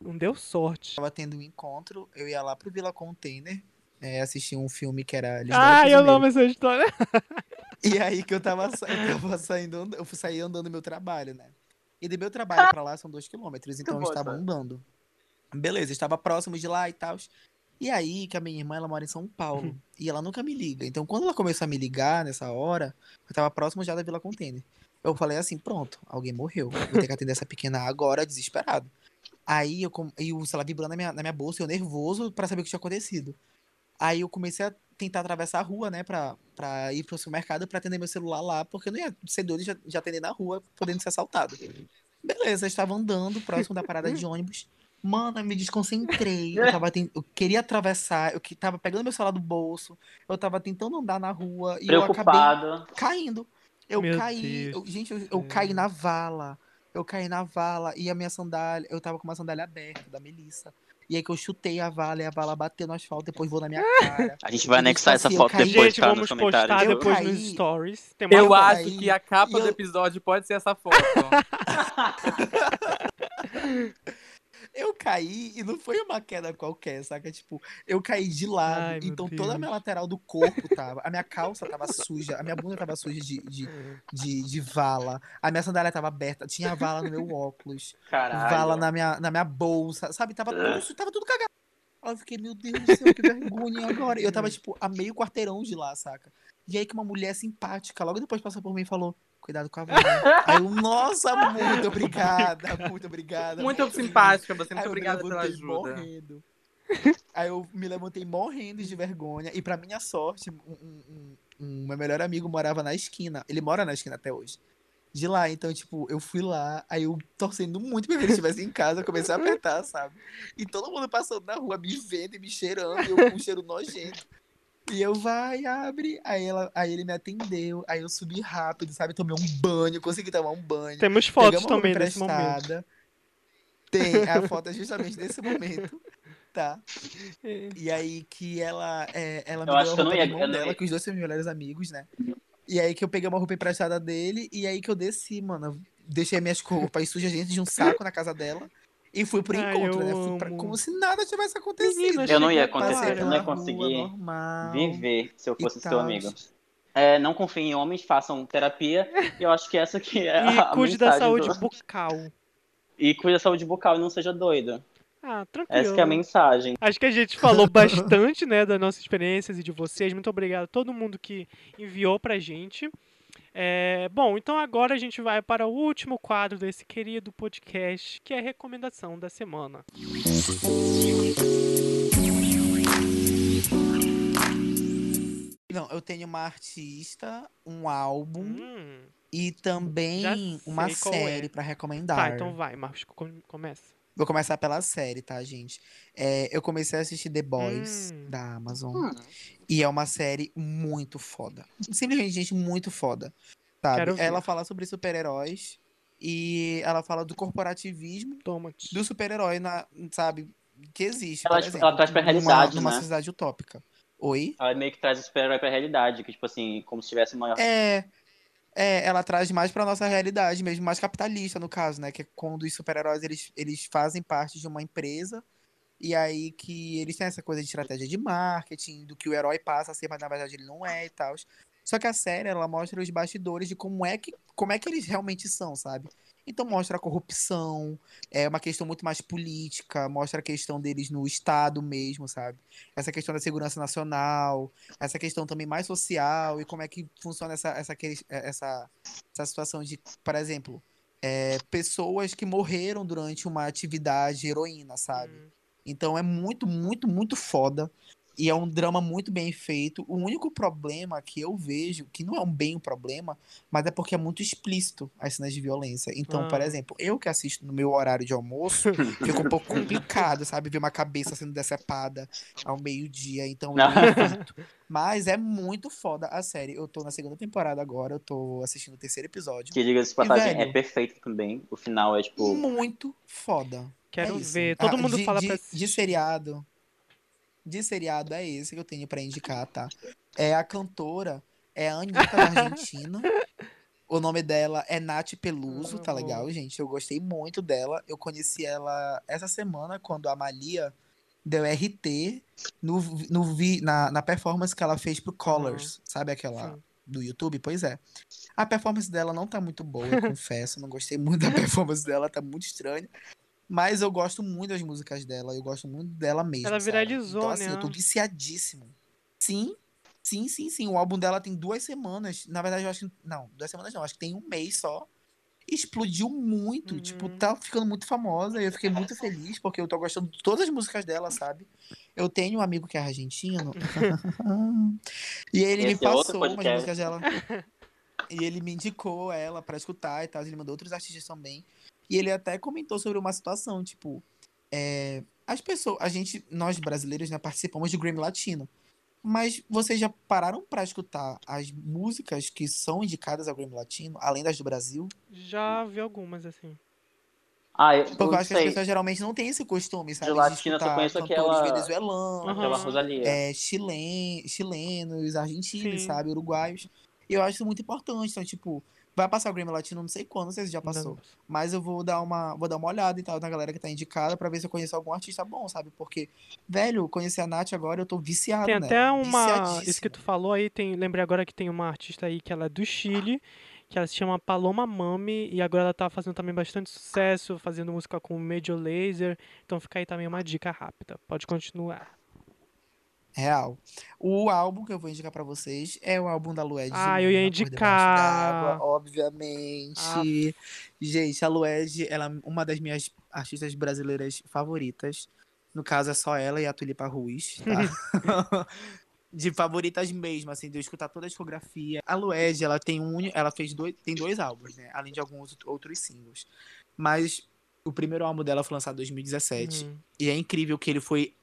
B: Não deu sorte.
A: Tava tendo um encontro, eu ia lá pro Vila Container, é, assistir um filme que era
B: Ah, eu amo essa história.
A: E aí que eu tava, sa- eu tava saindo, eu fui sair andando no meu trabalho, né? E do meu trabalho pra lá são dois quilômetros, então eu estava andando. Beleza, estava próximo de lá e tal. E aí que a minha irmã, ela mora em São Paulo, e ela nunca me liga. Então quando ela começou a me ligar nessa hora, eu tava próximo já da Vila Container. Eu falei assim, pronto, alguém morreu. Vou ter que atender essa pequena agora, desesperado. Aí eu, com- e o celular vibrando na minha, na minha bolsa, eu nervoso pra saber o que tinha acontecido. Aí eu comecei a tentar atravessar a rua, né, pra, pra ir pro supermercado pra atender meu celular lá, porque eu não ia ser doido de, de atender na rua, podendo ser assaltado. Beleza, eu estava andando próximo da parada de ônibus. Mano, eu me desconcentrei. Eu, tava ten- eu queria atravessar, eu que tava pegando meu celular do bolso, eu tava tentando andar na rua e eu acabei
D: Preocupado.
A: caindo. Eu
B: Meu
A: caí, eu- gente, eu, eu caí na vala. Eu caí na vala e a minha sandália, eu tava com uma sandália aberta da Melissa. E aí que eu chutei a vala e a vala bateu no asfalto, depois voou na minha cara.
D: A gente vai
A: Eu
D: anexar essa
A: assim, eu
D: foto
A: caí.
D: depois,
B: Gente,
D: tá?
B: vamos
D: Nos comentários.
B: postar
A: Eu
B: depois
A: caí.
B: nos stories. Tem uma
C: Eu
A: Eu
C: acho
A: caí,
C: que a capa
A: e
C: do
A: eu-
C: episódio pode ser essa foto.
A: Eu caí e não foi uma queda qualquer, saca? Tipo, eu caí de lado.
B: Ai,
A: então toda a minha lateral do corpo tava. A minha calça tava suja, a minha bunda tava suja de, de, de, de vala. A minha sandália tava aberta, tinha vala no meu óculos.
D: Caralho.
A: vala na minha, na minha bolsa, sabe? Tava tudo, tava tudo cagado. Aí eu fiquei, meu Deus do céu, que vergonha agora. E eu tava, tipo, a meio quarteirão de lá, saca? E aí que uma mulher simpática, logo depois passou por mim e falou, cuidado com a vala. aí eu, nossa, muito obrigada, muito obrigada.
C: Muito simpática, você. Muito obrigada pela ajuda.
A: morrendo. Aí eu me levantei morrendo de vergonha. E pra minha sorte, um, um- um- um meu melhor amigo morava na esquina. Ele mora na esquina até hoje. De lá, então, tipo, eu fui lá, aí eu torcendo muito pra que ele estivesse em casa, eu comecei a apertar, sabe? E todo mundo passando na rua, me vendo e me cheirando, e eu com um cheiro nojento. E eu, vai, abre. Aí, ela, aí ele me atendeu, aí eu subi rápido, sabe? Tomei um banho, consegui tomar um banho.
B: Temos fotos também nesse momento.
A: Tem, a foto é justamente desse momento, tá?
B: É.
A: E aí que ela, é, ela me
D: Eu
A: deu a
D: acho que eu
A: roupa
D: ia- não
A: dela,
D: ia-
A: que os dois são meus melhores amigos, né? E aí que eu peguei uma roupa emprestada dele, e aí que eu desci, mano. eu Deixei minhas roupas sujas dentro de um saco na casa dela. E fui pro
B: Ai,
A: encontro, né? Fui pra- como se nada tivesse acontecido.
B: Menina,
D: Eu não ia acontecer, eu não ia conseguir
A: normal.
D: viver se eu fosse seu amigo. É, não confiem em homens, façam terapia. E eu acho que essa aqui é
B: E
D: a
B: cuide da saúde
D: do-
B: bucal.
D: E cuide da saúde bucal e não seja doido.
B: Ah, tranquilo.
D: Essa que é a mensagem.
B: Acho que a gente falou bastante, né, das nossas experiências e de vocês. Muito obrigado a todo mundo que enviou pra gente. É, bom, então agora a gente vai para o último quadro desse querido podcast, que é a recomendação da semana.
A: Não, eu tenho uma artista, um álbum
B: Hum,
A: e também uma
B: é.
A: série pra recomendar.
B: tá, então vai, Marcos, com- começa.
A: Vou começar pela série, tá, gente? É, eu comecei a assistir The Boys
B: Hum.
A: da Amazon.
D: Hum.
A: E é uma série muito foda. Simplesmente, gente, muito foda. Sabe? Ela fala sobre super-heróis. E ela fala do corporativismo
B: Toma.
A: do super-herói, na- sabe? Que existe.
D: Ela,
A: exemplo,
D: ela traz pra
A: numa-
D: realidade,
A: Numa
D: né?
A: sociedade utópica. Oi?
D: Ela meio que traz o super-herói pra realidade, que, tipo assim, como se tivesse uma.
A: É. É, ela traz mais pra nossa realidade mesmo, mais capitalista no caso, né? Que é quando os super-heróis eles, eles fazem parte de uma empresa e aí que eles têm essa coisa de estratégia de marketing, do que o herói passa a ser, mas na verdade ele não é e tal. Só que a série, ela mostra os bastidores de como é que, como é que eles realmente são, sabe? Então mostra a corrupção, é uma questão muito mais política, mostra a questão deles no Estado mesmo, sabe? Essa questão da segurança nacional, essa questão também mais social e como é que funciona essa, essa, que- essa, essa situação de, por exemplo, é, pessoas que morreram durante uma atividade heroína, sabe?
B: Hum.
A: Então é muito, muito, muito foda. E é um drama muito bem feito. O único problema que eu vejo, que não é um bem um problema, mas é porque é muito explícito as cenas de violência. Então, por
B: Ah.
A: exemplo, eu que assisto no meu horário de almoço, fica um pouco complicado, sabe? Ver uma cabeça sendo decepada ao meio-dia. Então, eu. Mas é muito foda a série. Eu tô na segunda temporada agora, eu tô assistindo o terceiro episódio.
D: Que diga-se passagem,
A: velho?
D: é perfeito também. O final é tipo.
A: Muito foda.
B: Quero
A: É
B: ver. Todo
A: Ah,
B: mundo
A: de,
B: fala
A: de,
B: pra
A: de seriado. De seriado é esse que eu tenho pra indicar, tá? É a cantora, é a Anitta da Argentina. O nome dela é Nath Peluso, tá
B: Ah,
A: legal, gente? Eu gostei muito dela. Eu conheci ela essa semana, quando a Malia deu RT no, no, vi- na, na performance que ela fez pro Colors, sabe aquela
B: Sim.
A: do YouTube? Pois é. A performance dela não tá muito boa, eu confesso. Não gostei muito da performance dela, tá muito estranha. Mas eu gosto muito das músicas dela, eu gosto muito dela mesmo.
B: Ela
A: sabe?
B: viralizou,
A: então, assim,
B: né?
A: eu tô viciadíssimo. Sim, sim, sim, sim. O álbum dela tem duas semanas. Na verdade, eu acho que. Não, duas semanas não, acho que tem um mês só. Explodiu muito. Tipo,
B: Uhum.
A: tá ficando muito famosa. E eu fiquei muito feliz, porque eu tô gostando de todas as músicas dela, sabe? Eu tenho um amigo que é argentino. e ele me
D: Esse é outro
A: passou umas
D: podcast.
A: músicas dela. E ele me indicou ela pra escutar e tal. Ele mandou outros artistas também. E ele até comentou sobre uma situação, tipo, é, as pessoas, a gente, nós brasileiros, né, participamos de Grammy Latino. Mas vocês já pararam pra escutar as músicas que são indicadas ao Grammy Latino, além das do Brasil?
B: Já vi algumas, assim.
D: Ah, eu,
A: Porque eu acho que as
D: sei.
A: pessoas geralmente não têm esse costume, sabe?
D: latina eu só
A: escutar
D: conheço
A: cantores
D: aquela-
A: venezuelanos,
D: Aquela. Rosalia.
A: é, chilen, chilenos, argentinos,
B: Sim.
A: sabe? Uruguaios. E eu acho isso muito importante. Então, tipo, vai passar o Grammy Latino, não sei quando, não sei se já passou.
B: Não.
A: Mas eu vou dar uma, vou dar uma olhada e tal na galera que tá indicada pra ver se eu conheço algum artista bom, sabe? Porque, velho, conhecer a Nath agora eu tô viciado
B: Tem
A: nela.
B: até uma.
A: viciadíssimo.
B: Isso que tu falou aí, tem. Lembrei agora que tem uma artista aí que ela é do Chile, que ela se chama Paloma Mami, e agora ela tá fazendo também bastante sucesso, fazendo música com Major Laser. Então fica aí também uma dica rápida. Pode continuar.
A: Real. O álbum que eu vou indicar pra vocês é o álbum da Lued.
B: Ah, eu ia indicar.
A: obviamente. Gente, a Lued, ela é uma das minhas artistas brasileiras favoritas. No caso, é só ela e a Tulipa Ruiz, tá? de favoritas mesmo, assim, de eu escutar toda a discografia. A Lued, ela tem um, ela fez dois, tem dois álbuns, né? Além de alguns outros singles. Mas o primeiro álbum dela foi lançado em 2017.
B: Uhum.
A: E é incrível que ele foi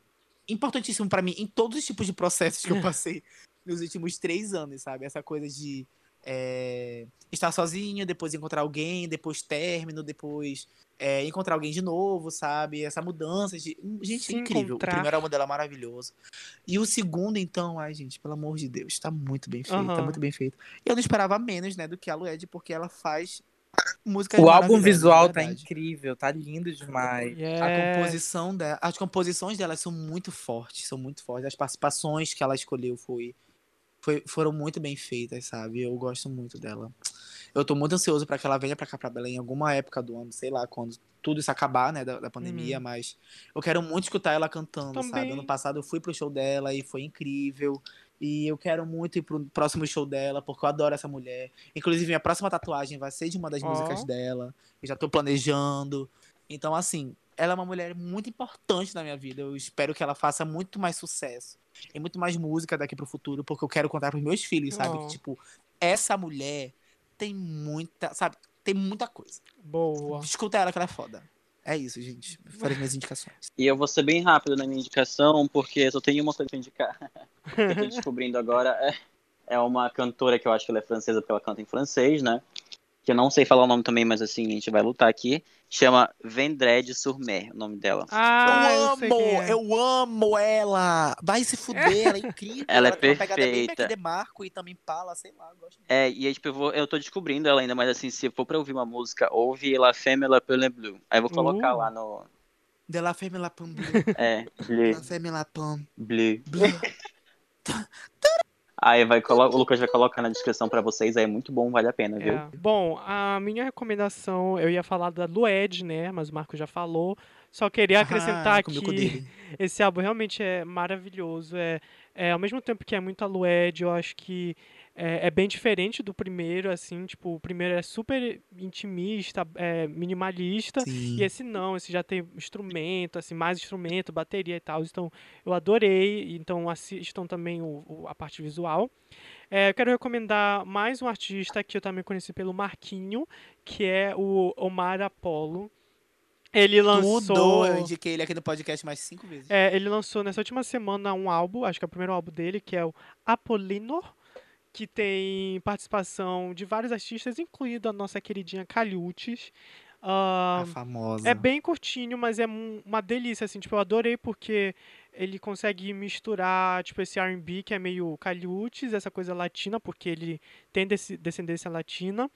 A: importantíssimo pra mim em todos os tipos de processos que eu passei nos últimos três anos, sabe? Essa coisa de é, estar sozinho, depois encontrar alguém, depois término, depois é, encontrar alguém de novo, sabe? Essa mudança de. Gente,
B: Se
A: é incrível.
B: encontrar.
A: O primeiro álbum dela é maravilhoso. E o segundo, então, ai, gente, pelo amor de Deus, tá muito bem feito, tá
B: Aham.
A: muito bem feito. Eu não esperava menos, né, do que a Lued, porque ela faz músicas
C: O álbum visual tá incrível, tá lindo demais.
A: A
B: Yes.
A: composição dela, as composições dela são muito fortes, são muito fortes. As participações que ela escolheu foi, foi- foram muito bem feitas, sabe? Eu gosto muito dela. Eu tô muito ansioso pra que ela venha pra cá pra Belém em alguma época do ano, sei lá, quando tudo isso acabar, né, da, da pandemia,
B: Uhum.
A: mas eu quero muito escutar ela cantando, sabe?
B: Também.
A: Ano passado eu fui pro show dela e foi incrível. E eu quero muito ir pro próximo show dela, porque eu adoro essa mulher. Inclusive, minha próxima tatuagem vai ser de uma das
B: Ó.
A: músicas dela. Eu já tô planejando. Então, assim, ela é uma mulher muito importante na minha vida. Eu espero que ela faça muito mais sucesso e muito mais música daqui pro futuro, porque eu quero contar pros meus filhos, sabe?
B: Ó.
A: Que, tipo, essa mulher tem muita, sabe? Tem muita coisa.
B: Boa.
A: Escuta ela que ela é foda. É isso, gente. As minhas indicações.
D: E eu vou ser bem rápido na minha indicação, porque eu só tenho uma coisa pra indicar. que eu tô descobrindo agora é, é uma cantora que eu acho que ela é francesa, porque ela canta em francês, né? Que eu não sei falar o nome também, mas assim, a gente vai lutar aqui. Chama Vendredi sur Mer, o nome dela.
B: Ah, eu,
A: eu amo,
B: quem é.
A: eu amo ela. Vai se fuder, ela é incrível.
D: Ela é
A: tem uma pegada bem
D: perfeita.
A: Mac DeMarco e também Pala, sei lá, eu gosto muito.
D: É, e aí, tipo, eu, vou, eu tô descobrindo ela ainda, mas assim, se for pra ouvir uma música, ouve La Femme La Peule Bleu. Aí eu vou colocar
B: Uh.
D: lá no.
A: De la femme la pomme bleu.
D: É,
A: La
D: Bleu.
A: femme la pomme
D: Bleu.
A: bleu.
D: Aí vai colo... o Lucas vai colocar na descrição pra vocês, aí é muito bom, vale a pena, viu?
B: É. Bom, a minha recomendação, eu ia falar da Lued, né? Mas o Marco já falou. Só queria acrescentar
A: Ah, o cu
B: que
A: dele.
B: esse álbum realmente é maravilhoso. É, é ao mesmo tempo que é muito a Lued, eu acho que é, é bem diferente do primeiro, assim, tipo, o primeiro é super intimista, é, minimalista.
A: Sim.
B: E esse não, esse já tem instrumento, assim, mais instrumento, bateria e tal. Então, eu adorei. Então, assistam também o, o- a parte visual. É, eu quero recomendar mais um artista que eu também conheci pelo Marquinho, que é o Omar Apollo. Ele lançou.
A: Tudo, eu indiquei ele aqui no podcast mais cinco vezes.
B: É, ele lançou nessa última semana um álbum, acho que é o primeiro álbum dele, que é o Apollino, que tem participação de vários artistas, incluindo a nossa queridinha Caliutes. Ah,
A: A famosa.
B: é bem curtinho, mas é uma delícia, assim, tipo, eu adorei porque ele consegue misturar, tipo, esse R&B que é meio caliutes, essa coisa latina, porque ele tem descendência latina,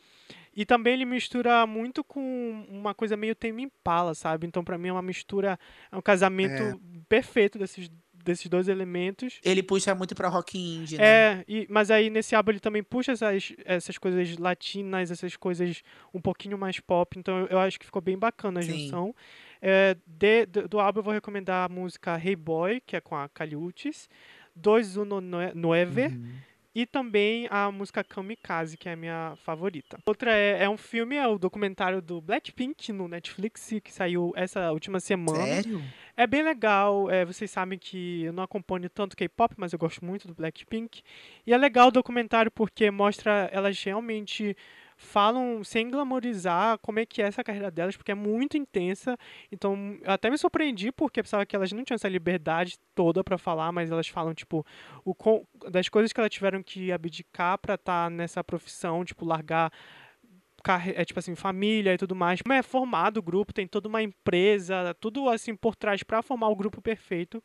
B: e também ele mistura muito com uma coisa meio Tame Impala, sabe? Então, pra mim, é uma mistura, é um casamento
A: É.
B: perfeito desses, desses dois elementos.
A: Ele puxa muito pra rock indie, né?
B: É, e- mas aí nesse álbum ele também puxa essas, essas coisas latinas, essas coisas um pouquinho mais pop, então eu, eu acho que ficou bem bacana a junção. É, de- do, do álbum eu vou recomendar a música Hey Boy, que é com a Caliutes, Dois Uno Nue- Nueve,
A: Uhum.
B: E também a música Kamikaze, que é a minha favorita. Outra é, é um filme, é o documentário do Blackpink no Netflix, que saiu essa última semana.
A: Sério?
B: É bem legal, é, vocês sabem que eu não acompanho tanto K-pop, mas eu gosto muito do Blackpink. E é legal o documentário porque mostra elas realmente falam sem glamorizar como é que é essa carreira delas, porque é muito intensa. Então, eu até me surpreendi porque eu pensava que elas não tinham essa liberdade toda pra falar, mas elas falam tipo o das coisas que elas tiveram que abdicar pra estar nessa profissão, tipo largar é tipo assim, família e tudo mais. Como é formado o grupo, tem toda uma empresa, tudo assim por trás pra formar o grupo perfeito.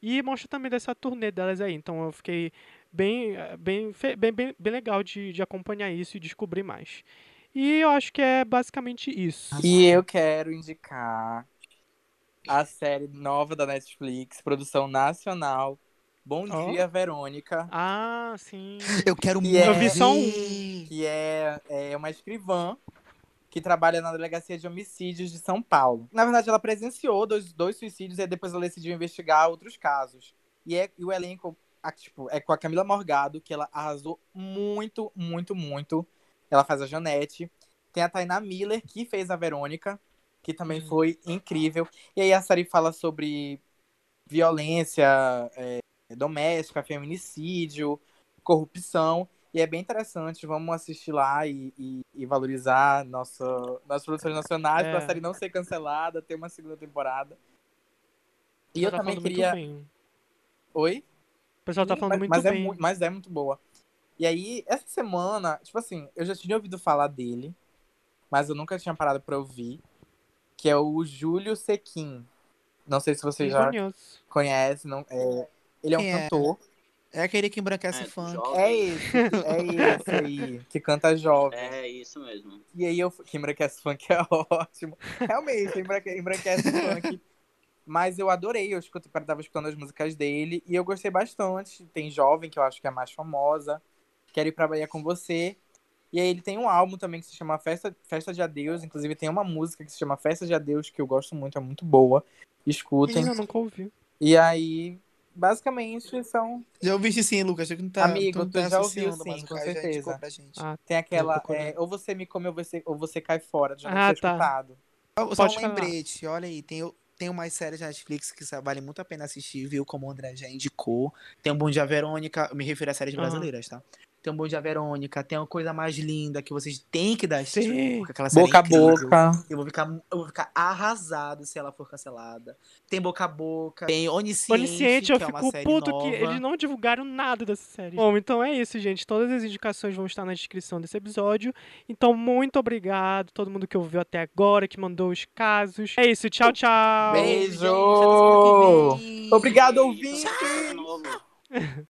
B: E mostra também dessa turnê delas aí. Então eu fiquei bem eh, bem bem, bem, bem legal de, de acompanhar isso e descobrir mais. E eu acho que é basicamente isso.
C: E eu quero indicar a série nova da Netflix, produção nacional. Bom
B: Ó.
C: dia, Verônica.
B: Ah, sim.
A: Eu quero muito.
C: é-
B: Eu vi só um.
C: que é, é uma escrivã que trabalha na delegacia de homicídios de São Paulo. Na verdade, ela presenciou dois, dois suicídios e depois ela decidiu investigar outros casos. E, é, e o elenco a- tipo, é com a Camila Morgado, que ela arrasou muito, muito, muito. Ela faz a Janete. Tem a Tainá Miller, que fez a Verônica, que também foi incrível. E aí a série fala sobre violência é, doméstica, feminicídio, corrupção. E é bem interessante, vamos assistir lá e, e- e valorizar nossa, nossas produções nacionais,
B: É.
C: para a série não ser cancelada, ter uma segunda temporada. E
B: Você
C: eu
B: tá
C: também queria. Oi?
B: O pessoal tá falando
C: mas,
B: muito
C: mas É
B: bem.
C: mu- mas é muito boa. E aí, essa semana, tipo assim, eu já tinha ouvido falar dele, mas eu nunca tinha parado pra ouvir, que é o Júlio Sequin. Não sei se você
B: Não
C: já
B: conheço.
C: conhece, não, é, ele é um
A: é?
C: cantor.
A: É aquele que embranquece
D: É,
A: funk.
D: jovem.
C: É esse, é esse aí, que canta jovem.
D: É isso mesmo.
C: E aí eu. Que embranquece funk é ótimo. Realmente, embranque- embranquece funk. Mas eu adorei, eu escuto, eu tava escutando as músicas dele e eu gostei bastante. Tem Jovem, que eu acho que é a mais famosa. Quero ir pra Bahia com você. E aí ele tem um álbum também que se chama Festa, Festa de Adeus. Inclusive tem uma música que se chama Festa de Adeus, que eu gosto muito, é muito boa. Escutem.
B: Eu nunca ouvi.
C: E aí, basicamente, são.
A: Já ouviste sim, Lucas. Tu não tá,
C: Amigo,
A: não
C: tu
A: tá
C: já ouviu sim, com certeza.
B: Ah,
C: Tem aquela. é, ou você me come ou você, ou você cai fora. Já
B: Ah,
C: ter
B: tá.
C: escutado.
A: Só- Só
B: Pode
A: um
B: falar.
A: lembrete, olha aí, tem, tem umas séries na Netflix que vale muito a pena assistir, viu? Como o André já indicou. Tem um Bom Dia Verônica, me refiro a séries brasileiras, tá? Tem um Bom Dia Verônica, tem uma coisa mais linda que vocês têm que dar
B: Sim.
A: porque aquela série
C: Boca
A: é
C: a boca.
A: Eu vou, ficar, eu vou ficar arrasado se ela for cancelada. Tem Boca a Boca, tem Onisciente,
B: Onisciente, eu
A: que é uma
B: fico
A: série
B: puto
A: nova.
B: que eles não divulgaram nada dessa série. Bom, então é isso, gente. Todas as indicações vão estar na descrição desse episódio. Então, muito obrigado todo mundo que ouviu até agora, que mandou os casos. É isso, tchau, tchau.
C: Beijo!
A: vem.
C: Obrigado, ouvinte!